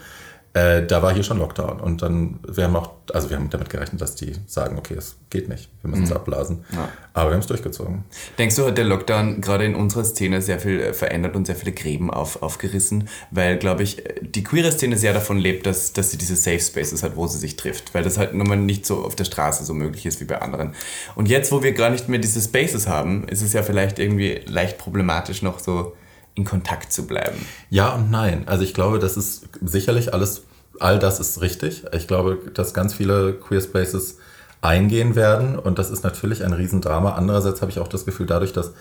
Äh, da war hier schon Lockdown und dann, wir haben auch, also wir haben damit gerechnet, dass die sagen, okay, es geht nicht, wir müssen es abblasen. Ja. Aber wir haben es durchgezogen. Denkst du, hat der Lockdown gerade in unserer Szene sehr viel äh, verändert und sehr viele Gräben auf, aufgerissen? Weil, glaube ich, die queere Szene sehr davon lebt, dass, dass sie diese Safe Spaces hat, wo sie sich trifft. Weil das halt nun mal nicht so auf der Straße so möglich ist wie bei anderen. Und jetzt, wo wir gar nicht mehr diese Spaces haben, ist es ja vielleicht irgendwie leicht problematisch, noch so in Kontakt zu bleiben. Ja und nein. Also ich glaube, das ist sicherlich alles, all das ist richtig. Ich glaube, dass ganz viele Queer Spaces eingehen werden und das ist natürlich ein Riesendrama. Andererseits habe ich auch das Gefühl, dadurch, dass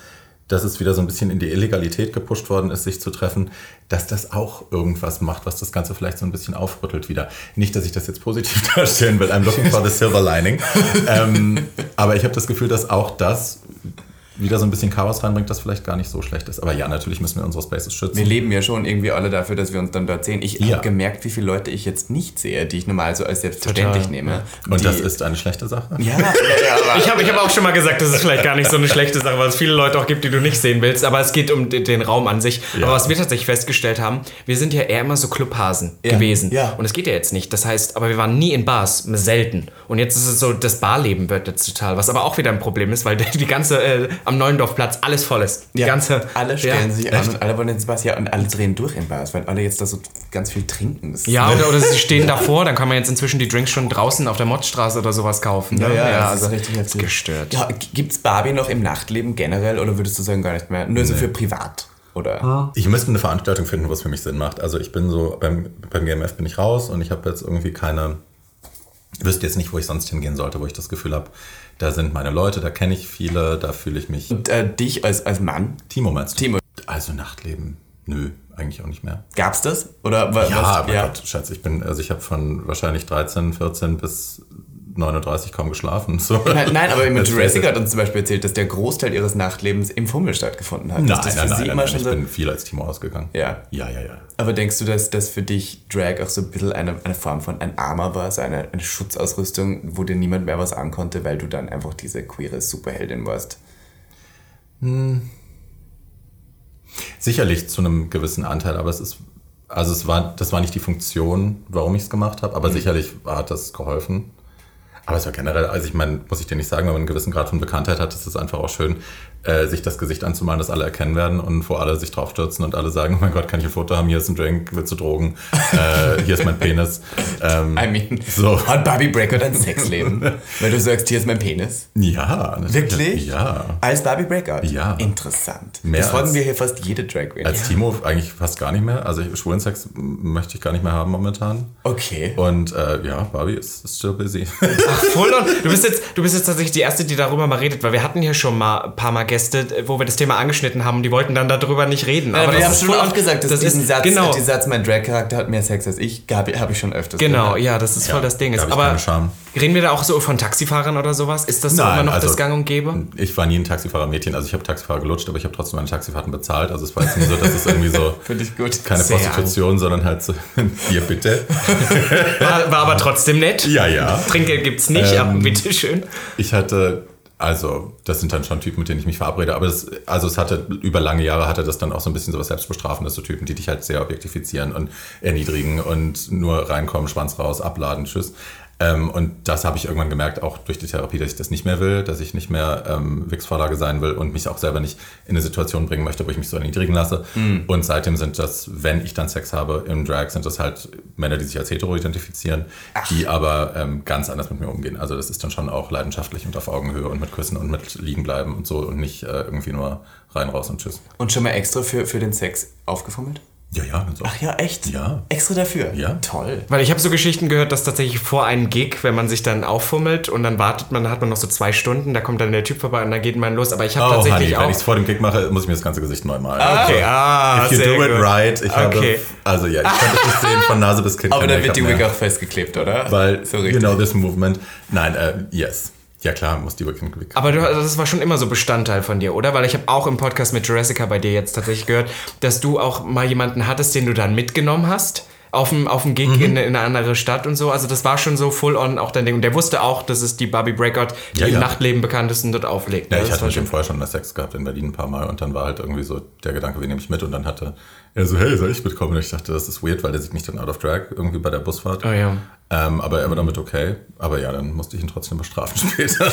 dass es wieder so ein bisschen in die Illegalität gepusht worden ist, sich zu treffen, dass das auch irgendwas macht, was das Ganze vielleicht so ein bisschen aufrüttelt wieder. Nicht, dass ich das jetzt positiv darstellen will, I'm looking for the silver lining. ähm, aber ich habe das Gefühl, dass auch das wieder so ein bisschen Chaos reinbringt, das vielleicht gar nicht so schlecht ist. Aber ja, natürlich müssen wir unsere Spaces schützen. Wir leben ja schon irgendwie alle dafür, dass wir uns dann dort sehen. Ich ja. habe gemerkt, wie viele Leute ich jetzt nicht sehe, die ich normal so als selbstverständlich Total. nehme. Und das ist eine schlechte Sache? Ja, ja ich habe ich hab auch schon mal gesagt, das ist vielleicht gar nicht so eine schlechte Sache, weil es viele Leute auch gibt, die du nicht sehen willst. Aber es geht um den Raum an sich. Ja. Aber was wir tatsächlich festgestellt haben, wir sind ja eher immer so Clubhasen ja. gewesen. Ja. Und es geht ja jetzt nicht. Das heißt, aber wir waren nie in Bars, selten. Und jetzt ist es so, das Barleben wird jetzt total, was aber auch wieder ein Problem ist, weil die ganze äh, am Neuendorfplatz alles voll ist. Die ja, ganze. Alle stellen ja, sich an und alle wollen ins Bars. Ja, und alle drehen durch in Bars, weil alle jetzt da so ganz viel trinken. Das ja, oder, oder sie stehen davor, dann kann man jetzt inzwischen die Drinks schon draußen auf der Mottstraße oder sowas kaufen. Ne? Ja, ja, ja, also richtig heftig. gestört. Ja, es Barbie noch im Nachtleben generell oder würdest du sagen gar nicht mehr? Nur nee. so für privat? Oder? Ich müsste eine Veranstaltung finden, was für mich Sinn macht. Also ich bin so, beim, beim GMF bin ich raus und ich habe jetzt irgendwie keine, wüsste jetzt nicht, wo ich sonst hingehen sollte, wo ich das Gefühl habe, da sind meine Leute, da kenne ich viele, da fühle ich mich. Und äh, dich als, als Mann? Timo meinst du? Timo. Also Nachtleben. Nö, eigentlich auch nicht mehr. Gab's das? Oder was? Ja, aber ja. Gott, Schatz, ich bin, also ich habe von wahrscheinlich 13, 14 bis 39 kaum geschlafen. So. Nein, nein, aber Jurassic hat uns zum Beispiel erzählt, dass der Großteil ihres Nachtlebens im Fummel stattgefunden hat. Nein, nein, nein, nein, nein, ich bin viel als Timo ausgegangen. Ja. Ja, ja, ja. Aber denkst du, dass das für dich Drag auch so ein bisschen eine, eine Form von ein Armor war, so eine, eine Schutzausrüstung, wo dir niemand mehr was ankonnte, weil du dann einfach diese queere Superheldin warst? Hm. Sicherlich zu einem gewissen Anteil, aber es ist, also es war, das war nicht die Funktion, warum ich es gemacht habe, aber mhm. sicherlich hat das geholfen. Aber es war generell, also ich meine, muss ich dir nicht sagen, wenn man einen gewissen Grad von Bekanntheit hat, ist es einfach auch schön, äh, sich das Gesicht anzumalen, das alle erkennen werden und wo alle sich draufstürzen und alle sagen, oh mein Gott, kann ich ein Foto haben, hier ist ein Drink, willst du Drogen, äh, hier ist mein Penis. Ähm, I mean, so. hat Barbie Breaker dein Sexleben? Weil du sagst, hier ist mein Penis? Ja. Natürlich. Wirklich? Ja. Als Barbie Breaker? Ja. Interessant. Mehr das folgen wir hier fast jede Drag Queen. Als Timo eigentlich fast gar nicht mehr. Also schwulen Sex möchte ich gar nicht mehr haben momentan. Okay. Und äh, ja, Barbie ist, ist still busy. Voll on. Du bist, jetzt, du bist jetzt tatsächlich die Erste, die darüber mal redet, weil wir hatten hier schon mal ein paar Mal Gäste, wo wir das Thema angeschnitten haben und die wollten dann darüber nicht reden. Aber wir haben schon oft gesagt, dass das diesen ist, Satz, genau. dieser Satz, mein Drag-Charakter hat mehr Sex als ich, habe hab ich schon öfters Genau, gehört. ja, das ist voll das Ding. Ist. Aber reden wir da auch so von Taxifahrern oder sowas? Ist das so Nein, immer noch also, das Gang und Gäbe? Ich war nie ein Taxifahrer-Mädchen, also ich habe Taxifahrer gelutscht, aber ich habe trotzdem meine Taxifahrten bezahlt. Also es war jetzt nicht so, dass es irgendwie so keine Sehr Prostitution, an. sondern halt so, hier bitte. War, war, aber trotzdem nett. Ja, ja. Trinkgeld gibt es nicht, ähm, aber bitteschön. Ich hatte also, das sind dann schon Typen, mit denen ich mich verabrede. Aber das, also es hatte, über lange Jahre hatte das dann auch so ein bisschen so was Selbstbestrafendes, so Typen, die dich halt sehr objektifizieren und erniedrigen und nur reinkommen, Schwanz raus, abladen, tschüss. Ähm, und das habe ich irgendwann gemerkt, auch durch die Therapie, dass ich das nicht mehr will, dass ich nicht mehr ähm, Wix-Vorlage sein will und mich auch selber nicht in eine Situation bringen möchte, wo ich mich so erniedrigen lasse. Mhm. Und seitdem sind das, wenn ich dann Sex habe im Drag, sind das halt Männer, die sich als hetero identifizieren, Ach. die aber ähm, ganz anders mit mir umgehen. Also das ist dann schon auch leidenschaftlich und auf Augenhöhe und mit Küssen und mit liegen bleiben und so und nicht äh, irgendwie nur rein, raus und tschüss. Und schon mal extra für, für den Sex aufgefummelt? Ja, ja. So. Ach ja, echt? Ja. Extra dafür? Ja. Toll. Weil ich habe so Geschichten gehört, dass tatsächlich vor einem Gig, wenn man sich dann auffummelt und dann wartet man, dann hat man noch so zwei Stunden, da kommt dann der Typ vorbei und dann geht man los. Aber ich habe oh, tatsächlich honey, auch... wenn ich es vor dem Gig mache, muss ich mir das ganze Gesicht neu malen. Ah, okay, ah, If you do it right. Ich okay. habe, also ja, ich kann das nicht sehen von Nase bis Kinn. Aber dann wird die Wig auch festgeklebt, oder? Weil, so you know this movement. Nein, uh, yes. Ja klar, muss die Rücken Aber du, also das war schon immer so Bestandteil von dir, oder? Weil ich habe auch im Podcast mit Jurassica bei dir jetzt tatsächlich gehört, dass du auch mal jemanden hattest, den du dann mitgenommen hast auf dem, auf dem Gig mhm. in, in, eine andere Stadt und so. Also das war schon so full on auch dein Ding. Und der wusste auch, dass es die Barbie Breakout, die ja, im Nachtleben bekannt ist und dort auflegt. Ja, ich hatte mit dem vorher schon Sex gehabt in Berlin ein paar Mal und dann war halt irgendwie so der Gedanke, wen nehme ich mit? Und dann hatte er so, hey, soll ich mitkommen? Und ich dachte, das ist weird, weil der sieht mich dann out of drag irgendwie bei der Busfahrt. Oh ja. Ähm, aber er war damit okay. Aber ja, dann musste ich ihn trotzdem bestrafen später.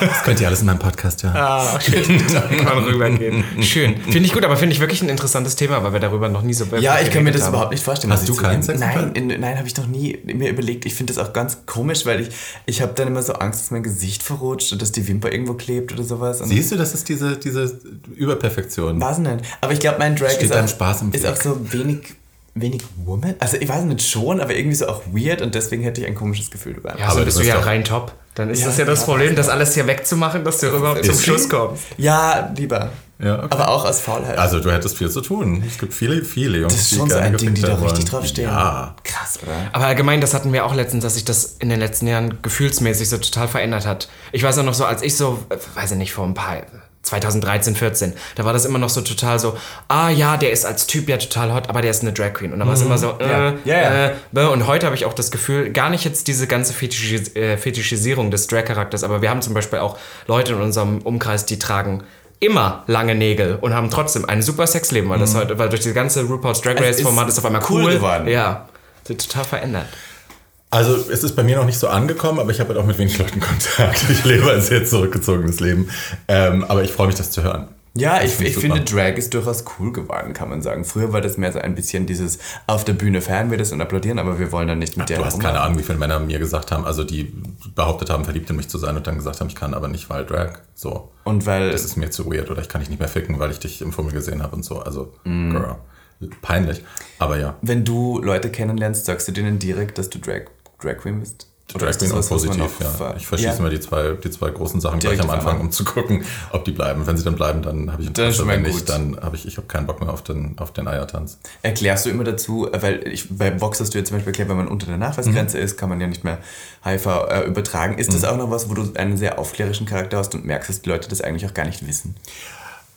das könnt ihr alles in meinem Podcast ja. Ah, schön. da kann man rübergehen. Schön. Finde ich gut, aber finde ich wirklich ein interessantes Thema, weil wir darüber noch nie so Ja, ich kann mir das haben. überhaupt nicht vorstellen. Hast du keinen Sex? Nein, in, nein, habe ich noch nie mir überlegt. Ich finde das auch ganz komisch, weil ich, ich habe dann immer so Angst, dass mein Gesicht verrutscht und dass die Wimper irgendwo klebt oder sowas. Und Siehst du, das ist diese, diese Überperfektion. Weiß nicht. Aber ich glaube, mein Drag Steht ist auch, Spaß im ist auch so wenig wenig Woman? Also ich weiß nicht schon, aber irgendwie so auch weird und deswegen hätte ich ein komisches Gefühl dabei. Ja, aber so bist du ja rein top. Dann ist ja, das ja das ja, Problem, das alles hier wegzumachen, dass du überhaupt zum Schluss kommst. Ja, lieber. Ja, okay. Aber auch aus Faulheit. Also du hättest viel zu tun. Es gibt viele, viele Jungs, das ist schon so gerne ein Ding, die da richtig wollen. drauf stehen. Ja. Krass, oder? Aber allgemein, das hatten wir auch letztens, dass sich das in den letzten Jahren gefühlsmäßig so total verändert hat. Ich weiß auch noch so, als ich so, weiß ich nicht, vor ein paar, 2013, 14, da war das immer noch so total so, ah ja, der ist als Typ ja total hot, aber der ist eine Drag Queen. Und da war es immer so, äh, Ja. Ja, ja. Äh, und heute habe ich auch das Gefühl, gar nicht jetzt diese ganze Fetischis äh, Fetischisierung des Drag-Charakters, aber wir haben zum Beispiel auch Leute in unserem Umkreis, die tragen immer lange Nägel und haben trotzdem ein super Sexleben, weil das heute, weil durch die ganze RuPaul's Drag Race ist Format ist auf einmal cool, cool geworden. Ja, total verändert. Also es ist bei mir noch nicht so angekommen, aber ich habe halt auch mit wenig Leuten Kontakt. Ich lebe ein sehr zurückgezogenes Leben. Ähm, aber ich freue mich, das zu hören. Ja, Das ich, finde ich ich super. finde, Drag ist durchaus cool geworden, kann man sagen. Früher war das mehr so ein bisschen dieses auf der Bühne feiern wir das und applaudieren, aber wir wollen dann nicht mit der Du hast keine Ahnung, wie viele Männer mir gesagt haben, also die behauptet haben, verliebt in mich zu sein und dann gesagt haben, ich kann aber nicht, weil Drag. So. Und weil Das ist mir zu weird oder ich kann dich nicht mehr ficken, weil ich dich im Fummel gesehen habe und so. Also, Mm. girl. Peinlich. Aber ja. wenn du Leute kennenlernst, sagst du denen direkt, dass du Drag, Drag Queen bist? Drag Queen und positiv, ja. Ich verschieße Ja. immer die zwei, die zwei großen Sachen Direkt gleich am Anfang, um zu gucken, ob die bleiben. Wenn sie dann bleiben, dann habe ich ist Interesse. Wenn nicht, dann habe ich, ich habe keinen Bock mehr auf den, auf den Eiertanz. Erklärst du immer dazu, weil ich, bei Box hast du jetzt zum Beispiel erklärt, wenn man unter der Nachweisgrenze ist, kann man ja nicht mehr HIV äh, übertragen. Ist das auch noch was, wo du einen sehr aufklärischen Charakter hast und merkst, dass die Leute das eigentlich auch gar nicht wissen?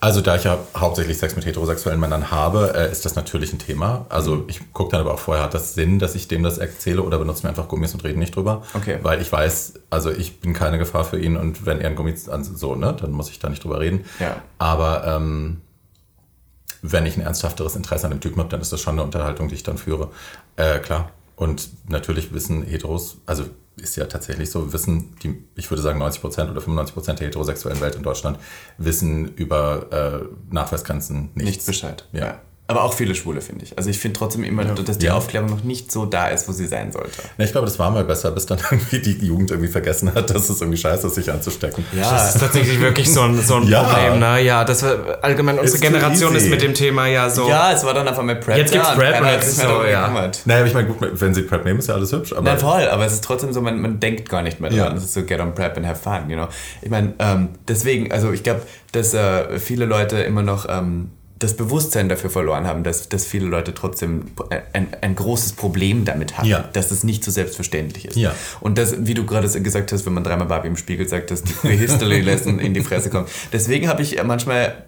Also da ich ja hauptsächlich Sex mit heterosexuellen Männern habe, äh, ist das natürlich ein Thema. Also ich gucke dann aber auch vorher, hat das Sinn, dass ich dem das erzähle oder benutze mir einfach Gummis und reden nicht drüber. Okay. Weil ich weiß, also ich bin keine Gefahr für ihn und wenn er ein Gummi, also so, ne, dann muss ich da nicht drüber reden. Ja. Aber ähm, wenn ich ein ernsthafteres Interesse an dem Typen habe, dann ist das schon eine Unterhaltung, die ich dann führe. Äh, klar. Und natürlich wissen Heteros, also ist ja tatsächlich so, wissen die, ich würde sagen 90% oder 95% der heterosexuellen Welt in Deutschland wissen über äh, Nachweisgrenzen nichts. Nicht Bescheid. Ja. Aber auch viele Schwule, finde ich. Also ich finde trotzdem immer, dass die Ja. Aufklärung noch nicht so da ist, wo sie sein sollte. Ne, ich glaube, das war mal besser, bis dann irgendwie die Jugend irgendwie vergessen hat, dass es irgendwie scheiße ist, sich anzustecken. Das ist tatsächlich wirklich so ein, so ein Ja. Problem, ne? Ja, das war allgemein unsere It's Generation easy. ist mit dem Thema ja so. Ja, es war dann auf einmal Prep. Jetzt gibt's Prep und hat jetzt sich mehr so, ja. gekümmert. Naja, aber ich meine, gut, wenn sie Prep nehmen, ist ja alles hübsch. Aber Na voll, aber es ist trotzdem so, man, man denkt gar nicht mehr dran. Ja. Es ist so get on prep and have fun, you know. Ich meine, ähm, deswegen, also ich glaube, dass äh, viele Leute immer noch ähm, das Bewusstsein dafür verloren haben, dass, dass viele Leute trotzdem ein, ein großes Problem damit haben, Ja. dass es nicht so selbstverständlich ist. Ja. Und das, wie du gerade gesagt hast, wenn man dreimal Barbie im Spiegel sagt, dass die History Lesson in die Fresse kommt. Deswegen habe ich manchmal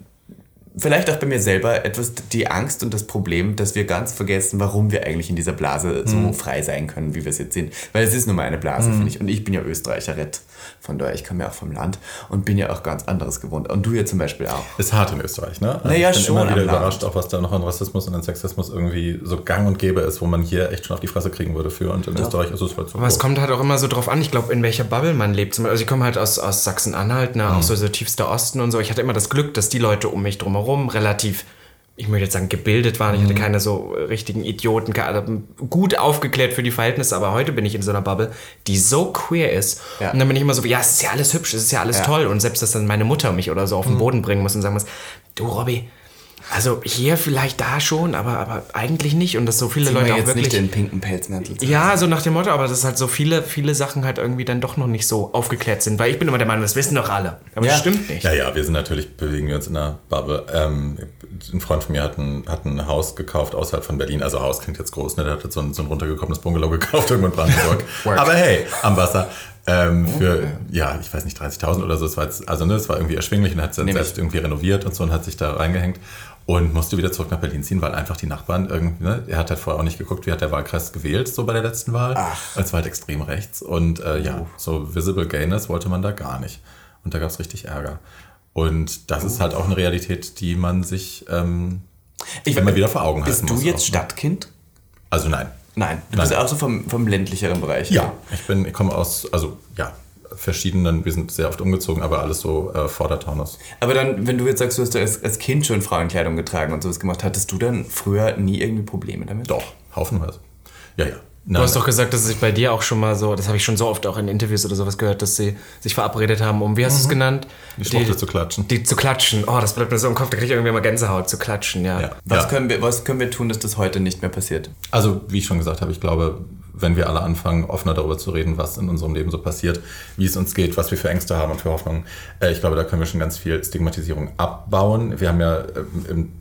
vielleicht auch bei mir selber etwas die Angst und das Problem, dass wir ganz vergessen, warum wir eigentlich in dieser Blase so Mhm. frei sein können, wie wir es jetzt sind. Weil es ist nun mal eine Blase, finde ich. Und ich bin ja Österreicherin. Von daher, ich komme ja auch vom Land und bin ja auch ganz anderes gewohnt. Und du ja zum Beispiel auch. Ist hart in Österreich, ne? Also Naja, ich bin schon immer am wieder Land. überrascht, auch was da noch an Rassismus und an Sexismus irgendwie so gang und gäbe ist, wo man hier echt schon auf die Fresse kriegen würde für. Und in Österreich ist es halt so. Aber es groß. kommt halt auch immer so drauf an, ich glaube, in welcher Bubble man lebt. Also ich komme halt aus, aus Sachsen-Anhalt, ne, auch so, so tiefster Osten und so. Ich hatte immer das Glück, dass die Leute um mich drumherum relativ, ich möchte jetzt sagen, gebildet waren. Ich hatte keine so richtigen Idioten, keine- gut aufgeklärt für die Verhältnisse. Aber heute bin ich in so einer Bubble, die so queer ist. Ja. Und dann bin ich immer so, ja, es ist ja alles hübsch, es ist ja alles Ja. toll. Und selbst, dass dann meine Mutter mich oder so auf den Boden bringen muss und sagen muss, du Robby, also hier vielleicht da schon, aber, aber eigentlich nicht. Und dass so viele Zieh Leute auch jetzt wirklich... nicht den pinken Pelzmantel. Ja, so nach dem Motto, aber dass halt so viele, viele Sachen halt irgendwie dann doch noch nicht so aufgeklärt sind. Weil ich bin immer der Meinung, das wissen doch alle. Aber Ja. das stimmt nicht. Ja, ja, wir sind natürlich, bewegen wir uns in einer Bubble. Ähm, ein Freund von mir hat ein, hat ein Haus gekauft außerhalb von Berlin. Also Haus klingt jetzt groß, ne? Der hat jetzt so ein, so ein runtergekommenes Bungalow gekauft irgendwo in Brandenburg. Aber hey, am Wasser. Ähm, für, ja, ich weiß nicht, 30.000 oder so. Es war jetzt, also ne, es war irgendwie erschwinglich und hat es dann Nehm ich. selbst irgendwie renoviert und so und hat sich da reingehängt und musste wieder zurück nach Berlin ziehen, weil einfach die Nachbarn irgendwie, ne, er hat halt vorher auch nicht geguckt, wie hat der Wahlkreis gewählt, so bei der letzten Wahl. Ach. Es war halt extrem rechts und äh, ja, Oh. so visible gayness wollte man da gar nicht. Und da gab es richtig Ärger. Und das ist halt auch eine Realität, die man sich ähm, Ich- immer wieder vor Augen halten Bist du muss. jetzt auch, ne? Stadtkind? Also nein. Nein. Du Nein. bist auch so vom, vom ländlicheren Bereich. Ja, ich bin, ich komme aus, also ja, verschiedenen, wir sind sehr oft umgezogen, aber alles so äh, Vordertaunus. Aber dann, wenn du jetzt sagst, du hast als, als Kind schon Frauenkleidung getragen und sowas gemacht, hattest du dann früher nie irgendwie Probleme damit? Doch, haufenweise. Ja, ja. Du hast doch gesagt, dass es sich bei dir auch schon mal so, das habe ich schon so oft auch in Interviews oder sowas gehört, dass sie sich verabredet haben, um, wie hast du es genannt? die Schwuchtel zu klatschen. Die zu klatschen. Oh, das bleibt mir so im Kopf, da kriege ich irgendwie mal Gänsehaut zu klatschen, ja. Ja. Was, ja. können wir, was können wir tun, dass das heute nicht mehr passiert? Also, wie ich schon gesagt habe, ich glaube, wenn wir alle anfangen, offener darüber zu reden, was in unserem Leben so passiert, wie es uns geht, was wir für Ängste haben und für Hoffnungen. Äh, ich glaube, da können wir schon ganz viel Stigmatisierung abbauen. Wir haben ja äh, im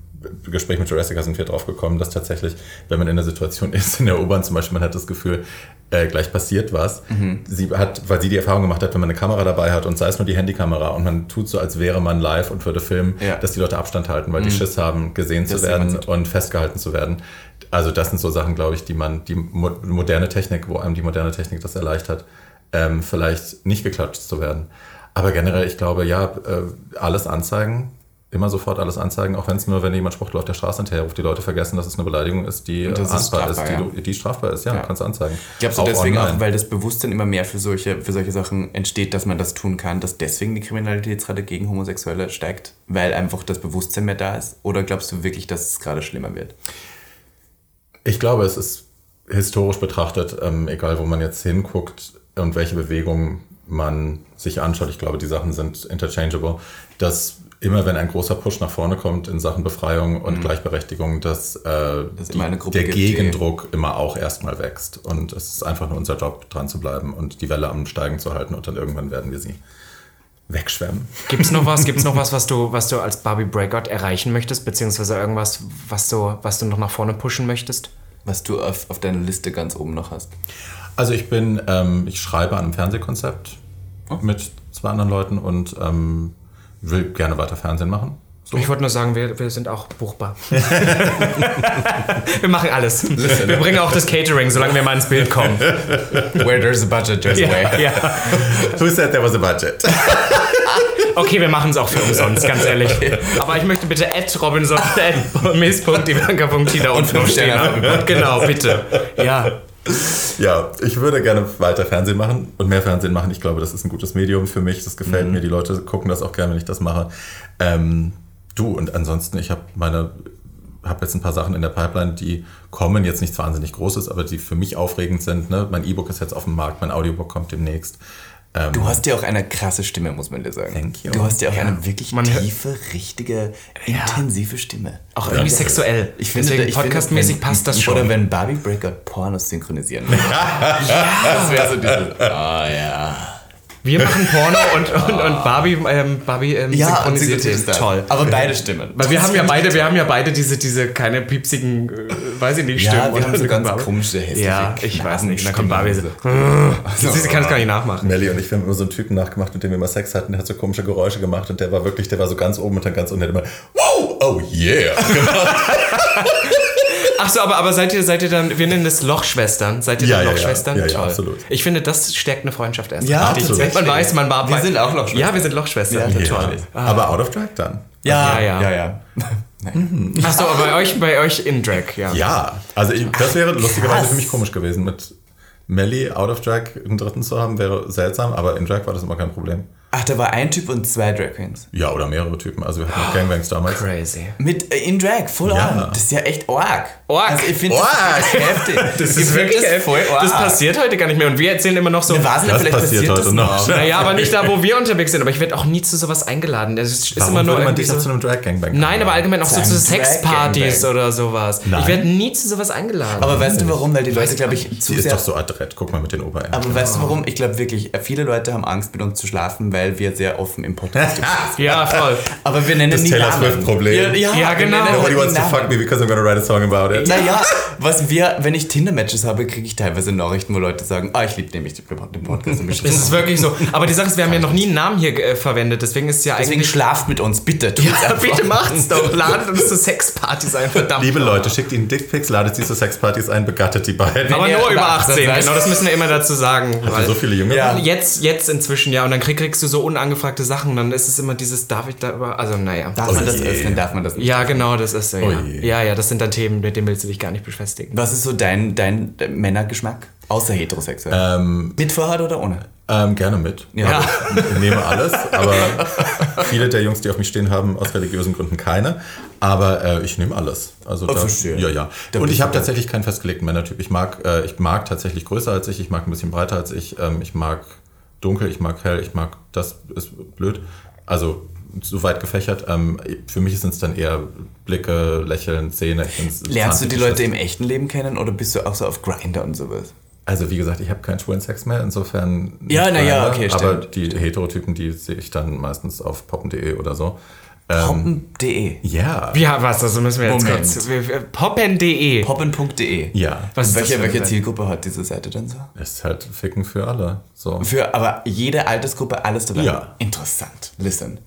Gespräch mit Jurassica sind wir drauf gekommen, dass tatsächlich, wenn man in der Situation ist, in der U-Bahn zum Beispiel, man hat das Gefühl, äh, gleich passiert was. Mhm. Sie hat, weil sie die Erfahrung gemacht hat, wenn man eine Kamera dabei hat und sei es nur die Handykamera und man tut so, als wäre man live und würde filmen, ja. dass die Leute Abstand halten, weil mhm. die Schiss haben, gesehen das zu werden und festgehalten zu werden. Also das sind so Sachen, glaube ich, die man, die moderne Technik, wo einem die moderne Technik das erleichtert, ähm, vielleicht nicht geklatscht zu werden. Aber generell, ich glaube, ja, äh, alles anzeigen, immer sofort alles anzeigen, auch wenn es nur, wenn jemand Spruch auf der Straße hinterherruft, die Leute vergessen, dass es eine Beleidigung ist, die strafbar, ist, die, ja. die, strafbar ist, ja, ja. kannst du anzeigen. Glaubst du auch deswegen online. auch, weil das Bewusstsein immer mehr für solche, für solche Sachen entsteht, dass man das tun kann, dass deswegen die Kriminalitätsrate gegen Homosexuelle steigt, weil einfach das Bewusstsein mehr da ist? Oder glaubst du wirklich, dass es gerade schlimmer wird? Ich glaube, es ist historisch betrachtet, ähm, egal wo man jetzt hinguckt und welche Bewegungen man sich anschaut, ich glaube, die Sachen sind interchangeable, dass immer wenn ein großer Push nach vorne kommt in Sachen Befreiung und mhm. Gleichberechtigung, dass, äh, das die, der gibt, Gegendruck die... immer auch erstmal wächst. Und es ist einfach nur unser Job, dran zu bleiben und die Welle am Steigen zu halten und dann irgendwann werden wir sie wegschwemmen. Gibt es noch was, gibt's noch was, was du, was du als Barbie Breakout erreichen möchtest, beziehungsweise irgendwas, was du, was du noch nach vorne pushen möchtest? Was du auf, auf deiner Liste ganz oben noch hast. Also ich bin, ähm, ich schreibe an einem Fernsehkonzept oh. mit zwei anderen Leuten und ähm, will gerne weiter Fernsehen machen. So. Ich wollte nur sagen, wir, wir sind auch buchbar. wir machen alles. Listen. Wir bringen auch das Catering, solange wir mal ins Bild kommen. Where there's a budget, there's a way. Ja, Who said there was a budget? okay, wir machen es auch für umsonst, ganz ehrlich. Aber ich möchte bitte at Robinson, at miss.ivanka.tina und 5 Sterne haben. Genau, bitte. Ja. Ja, ich würde gerne weiter Fernsehen machen und mehr Fernsehen machen. Ich glaube, das ist ein gutes Medium für mich. Das gefällt mhm. mir. Die Leute gucken das auch gerne, wenn ich das mache. Ähm, du, und ansonsten, ich habe meine habe jetzt ein paar Sachen in der Pipeline, die kommen, jetzt nichts wahnsinnig Großes, aber die für mich aufregend sind. Ne? Mein E-Book ist jetzt auf dem Markt, mein Audiobook kommt demnächst. Ähm, du hast ja auch eine krasse Stimme, muss man dir sagen. Thank you. Du hast ja auch ja. eine wirklich man tiefe, richtige, ja. intensive Stimme. Auch irgendwie ja. sexuell. Ich finde, podcastmäßig passt das schon. Oder wenn Barbie Breaker Pornos synchronisieren würde. ja. Das wäre so dieses, oh ja. Wir machen Porno und, und, und Barbie, ähm, Barbie ähm, ja, synchronisiert ist toll. Aber beide Stimmen. Weil wir haben ja beide, wir haben ja beide diese, diese keine piepsigen, äh, weiß ich nicht, Stimmen. Ja, wir haben so ganz komische, hässliche Ja, ich weiß nicht. Dann kommt Barbie so. Sie kann es gar nicht nachmachen. Melly und ich haben immer so einen Typen nachgemacht, mit dem wir immer Sex hatten. Der hat so komische Geräusche gemacht und der war wirklich, der war so ganz oben und dann ganz unten. Der hat immer, wow, oh yeah. Ach so, aber, aber seid ihr, seid ihr dann, wir nennen das Lochschwestern. Seid ihr ja, dann ja, Lochschwestern? Ja, ja, Toll. absolut. Ich finde, das stärkt eine Freundschaft erst. Ja, absolut. Man weiß, man war Wir sind auch Lochschwestern. Ja, wir sind Lochschwestern. Ja, toll. Ah. Aber out of drag dann. Ja, ja, ja. ja. Achso, bei euch, bei euch in Drag, ja. Ja, also ich, das wäre lustigerweise für mich komisch gewesen. Mit Melly out of Drag einen dritten zu haben, wäre seltsam, aber in Drag war das immer kein Problem. Ach, da war ein Typ und zwei Drag Queens. Ja, oder mehrere Typen. Also wir hatten auch Gangbangs damals. Crazy. Mit äh, in Drag, full ja. on. Das ist ja echt arg. Org. Also ich finde das heftig. Das ist wirklich das voll org. Das passiert heute gar nicht mehr. Und wir erzählen immer noch so. Ne, was das vielleicht passiert, passiert heute noch. Naja, aber nicht da, wo wir unterwegs sind. Aber ich werde auch nie zu sowas eingeladen. Das ist Warum immer nur man dich so, zu einem Drag Gangbang Nein, aber allgemein auch so zu Sexpartys oder sowas. Nein. Ich werde nie zu sowas eingeladen. Aber weißt du warum? Weil die Leute, glaube ich, zu Sie ist doch so adrett. Guck mal mit den Oberarmen. Aber weißt du warum? Ich glaube wirklich, viele Leute haben Angst, mit uns zu schlafen, weil wir sehr offen im Podcast Ja, voll. Aber wir nennen das nie Taylor Swift-Problem. Ja, ja, genau. Nobody wants to fuck me because I'm gonna write a song about it. Naja, was wir, wenn ich Tinder-Matches habe, kriege ich teilweise Nachrichten, wo Leute sagen, ah, ich liebe nämlich den Podcast. das ist wirklich so. Aber die Sache ist, wir haben ja noch nie einen Namen hier äh, verwendet, deswegen ist ja deswegen eigentlich... Deswegen schlaft mit uns, bitte. Ja, bitte macht's doch. Ladet uns zu Sexpartys ein, verdammt. Liebe Leute, schickt ihnen Dickpics, ladet sie zu Sexpartys ein, begattet die beiden. Aber nur über 18, genau, das müssen wir immer dazu sagen. Hast du so viele Junge? Ja. Jetzt, jetzt inzwischen, ja, und dann kriegst du so unangefragte Sachen, dann ist es immer dieses, darf ich da über, also naja. Darf oh man das öffnen, darf man das nicht? Ja, genau, das ist so, ja. Oh ja, ja, das sind dann Themen, mit denen willst du dich gar nicht beschäftigen. Was ist so dein, dein Männergeschmack? Außer heterosexuell. Ähm, mit Vorhaut oder ohne? Ähm, gerne mit. Ja. Also, ich nehme alles, aber viele der Jungs, die auf mich stehen, haben aus religiösen Gründen keine. Aber äh, ich nehme alles. Also oh, da, verstehe. Ja, ja. Da Und ich habe tatsächlich keinen festgelegten Männertyp. Ich mag, äh, ich mag tatsächlich größer als ich, ich mag ein bisschen breiter als ich, ähm, ich mag dunkel, ich mag hell, ich mag, das ist blöd. Also so weit gefächert. Ähm, für mich sind es dann eher Blicke, Lächeln, Zähne. Lernst du die Leute im echten Leben kennen oder bist du auch so auf Grinder und sowas? Also wie gesagt, ich habe keinen schwulen Sex mehr, insofern. Ja, nicht na ja, Grindr, okay, Aber stimmt. die Heterotypen, die sehe ich dann meistens auf poppen.de oder so. Poppen.de. Ja. Ja, was? Also müssen wir jetzt kurz. Poppen.de. Poppen.de. Ja. Was welche, welche? Zielgruppe hat diese Seite denn so? Ist halt Ficken für alle. So. Für aber jede Altersgruppe alles dabei. Ja. Interessant. Listen.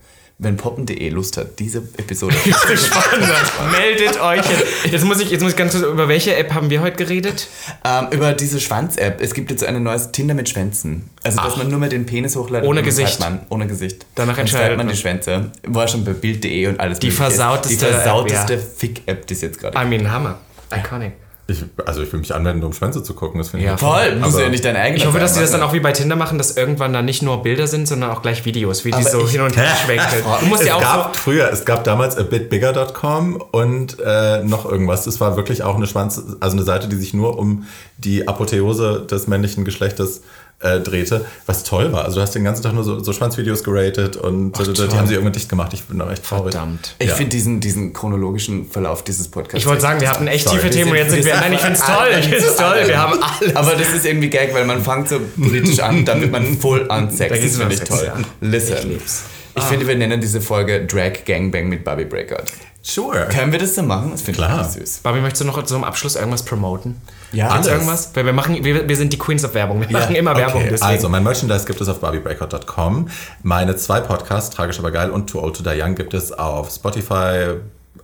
Wenn poppen.de Lust hat, diese Episode. Spannend. Meldet euch. Jetzt. jetzt muss ich, jetzt muss ich ganz kurz, über welche App haben wir heute geredet? ähm, über diese Schwanz-App. Es gibt jetzt so ein neues Tinder mit Schwänzen. Also, dass man nur mehr den Penis hochladet. Ohne Gesicht. Man, ohne Gesicht. Danach Dann entscheidet man man. die Schwänze. War schon bei Bild.de und alles Die versauteste Die versauteste App, Fick-App, die es jetzt gerade I mean, Hammer. Iconic. Ich, also ich will mich anwenden, um Schwänze zu gucken. Das finde ich Ja, Voll, muss ja nicht dein eigener Ich hoffe, dass die das dann auch wie bei Tinder machen, dass irgendwann dann nicht nur Bilder sind, sondern auch gleich Videos, wie die Aber so ich- hin und her schwenken. Du musst es ja auch gab früher, es gab damals abitbigger.com und äh, noch irgendwas. Das war wirklich auch eine Schwanz, also eine Seite, die sich nur um die Apotheose des männlichen Geschlechtes äh, drehte, was toll war. Also du hast den ganzen Tag nur so, so Schwanzvideos geratet und äh, die haben sie irgendwann dicht gemacht. Ich bin da echt traurig. Verdammt. Ich Ja. finde diesen, diesen chronologischen Verlauf dieses Podcasts. Ich wollte sagen, wir hatten echt Sorry. tiefe Themen und jetzt sind wir. Nein, ich finde es toll. Ich finde es toll. Wir haben alles. Aber das ist irgendwie geil, weil man fängt so politisch an, dann wird man voll an Sex. Das finde ich toll. Listen. Ich lieb's. Ich finde, wir nennen diese Folge Drag Gangbang mit Barbie Breakout. Sure. Können wir das so machen? Das finde ich süß. Barbie, möchtest du noch zum Abschluss irgendwas promoten? Ja, alles. irgendwas? Weil wir machen, wir, wir sind die Queens of Werbung. Wir machen immer Werbung. Okay, deswegen. also mein Merchandise gibt es auf barbiebreakout.com. Meine zwei Podcasts, Tragisch aber geil und Too Old to Die Young, gibt es auf Spotify,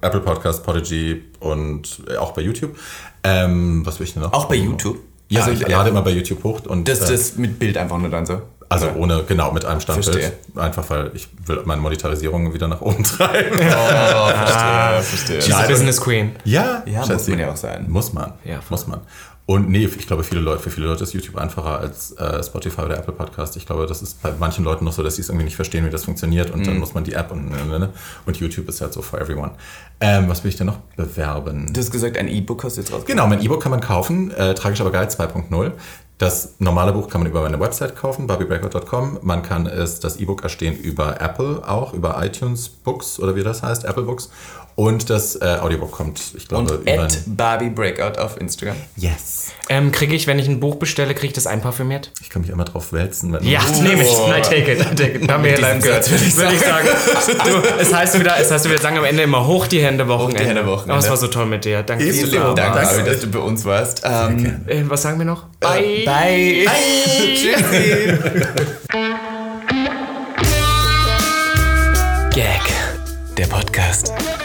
Apple Podcast, Podigy und auch bei YouTube. Ähm, was will ich denn noch? Auch bei YouTube? Ja, Also, ich ja. lade immer bei YouTube hoch und Das, äh, das mit Bild einfach nur dann so. Also Oder? ohne genau mit einem Standbild, Verstehe. einfach weil ich will meine Monetarisierung wieder nach oben treiben. Oh, verstehe, verstehe. She's a Business Queen. Ja, Ja, muss man ja auch sein. Muss man. Ja, muss man. Und nee, ich glaube, viele Leute, für viele Leute ist YouTube einfacher als äh, Spotify oder Apple Podcast. Ich glaube, das ist bei manchen Leuten noch so, dass sie es irgendwie nicht verstehen, wie das funktioniert. Und Mhm. dann muss man die App und, ne, und YouTube ist halt so for everyone. Ähm, was will ich denn noch bewerben? Du hast gesagt, ein E-Book hast du jetzt rausgebracht. Genau, mein E-Book kann man kaufen, äh, Tragisch aber geil 2.0. Das normale Buch kann man über meine Website kaufen, barbiebreakout.com. Man kann es, das E-Book erstehen über Apple auch, über iTunes Books oder wie das heißt, Apple Books. Und das äh, Audiobook kommt, ich glaube, Und über... at Barbie Breakout auf Instagram. Yes. Ähm, kriege ich, wenn ich ein Buch bestelle, kriege ich das einparfümiert? Ich kann mich immer drauf wälzen. Wenn Ja, Oh. nehme ich. I take it. I take it. Haben wir live gehört. Würde ich sagen. Du, es heißt wieder, es heißt, wir sagen am Ende immer hoch die Hände Wochenende. die Hände, Wochenende. Aber es war so toll mit dir. Danke. Ebenso. dir. Vielen Dank, Danke. Barbie, dass du bei uns warst. Ähm, Äh, was sagen wir noch? Bye. bye. Tschüssi. Gag. Der Podcast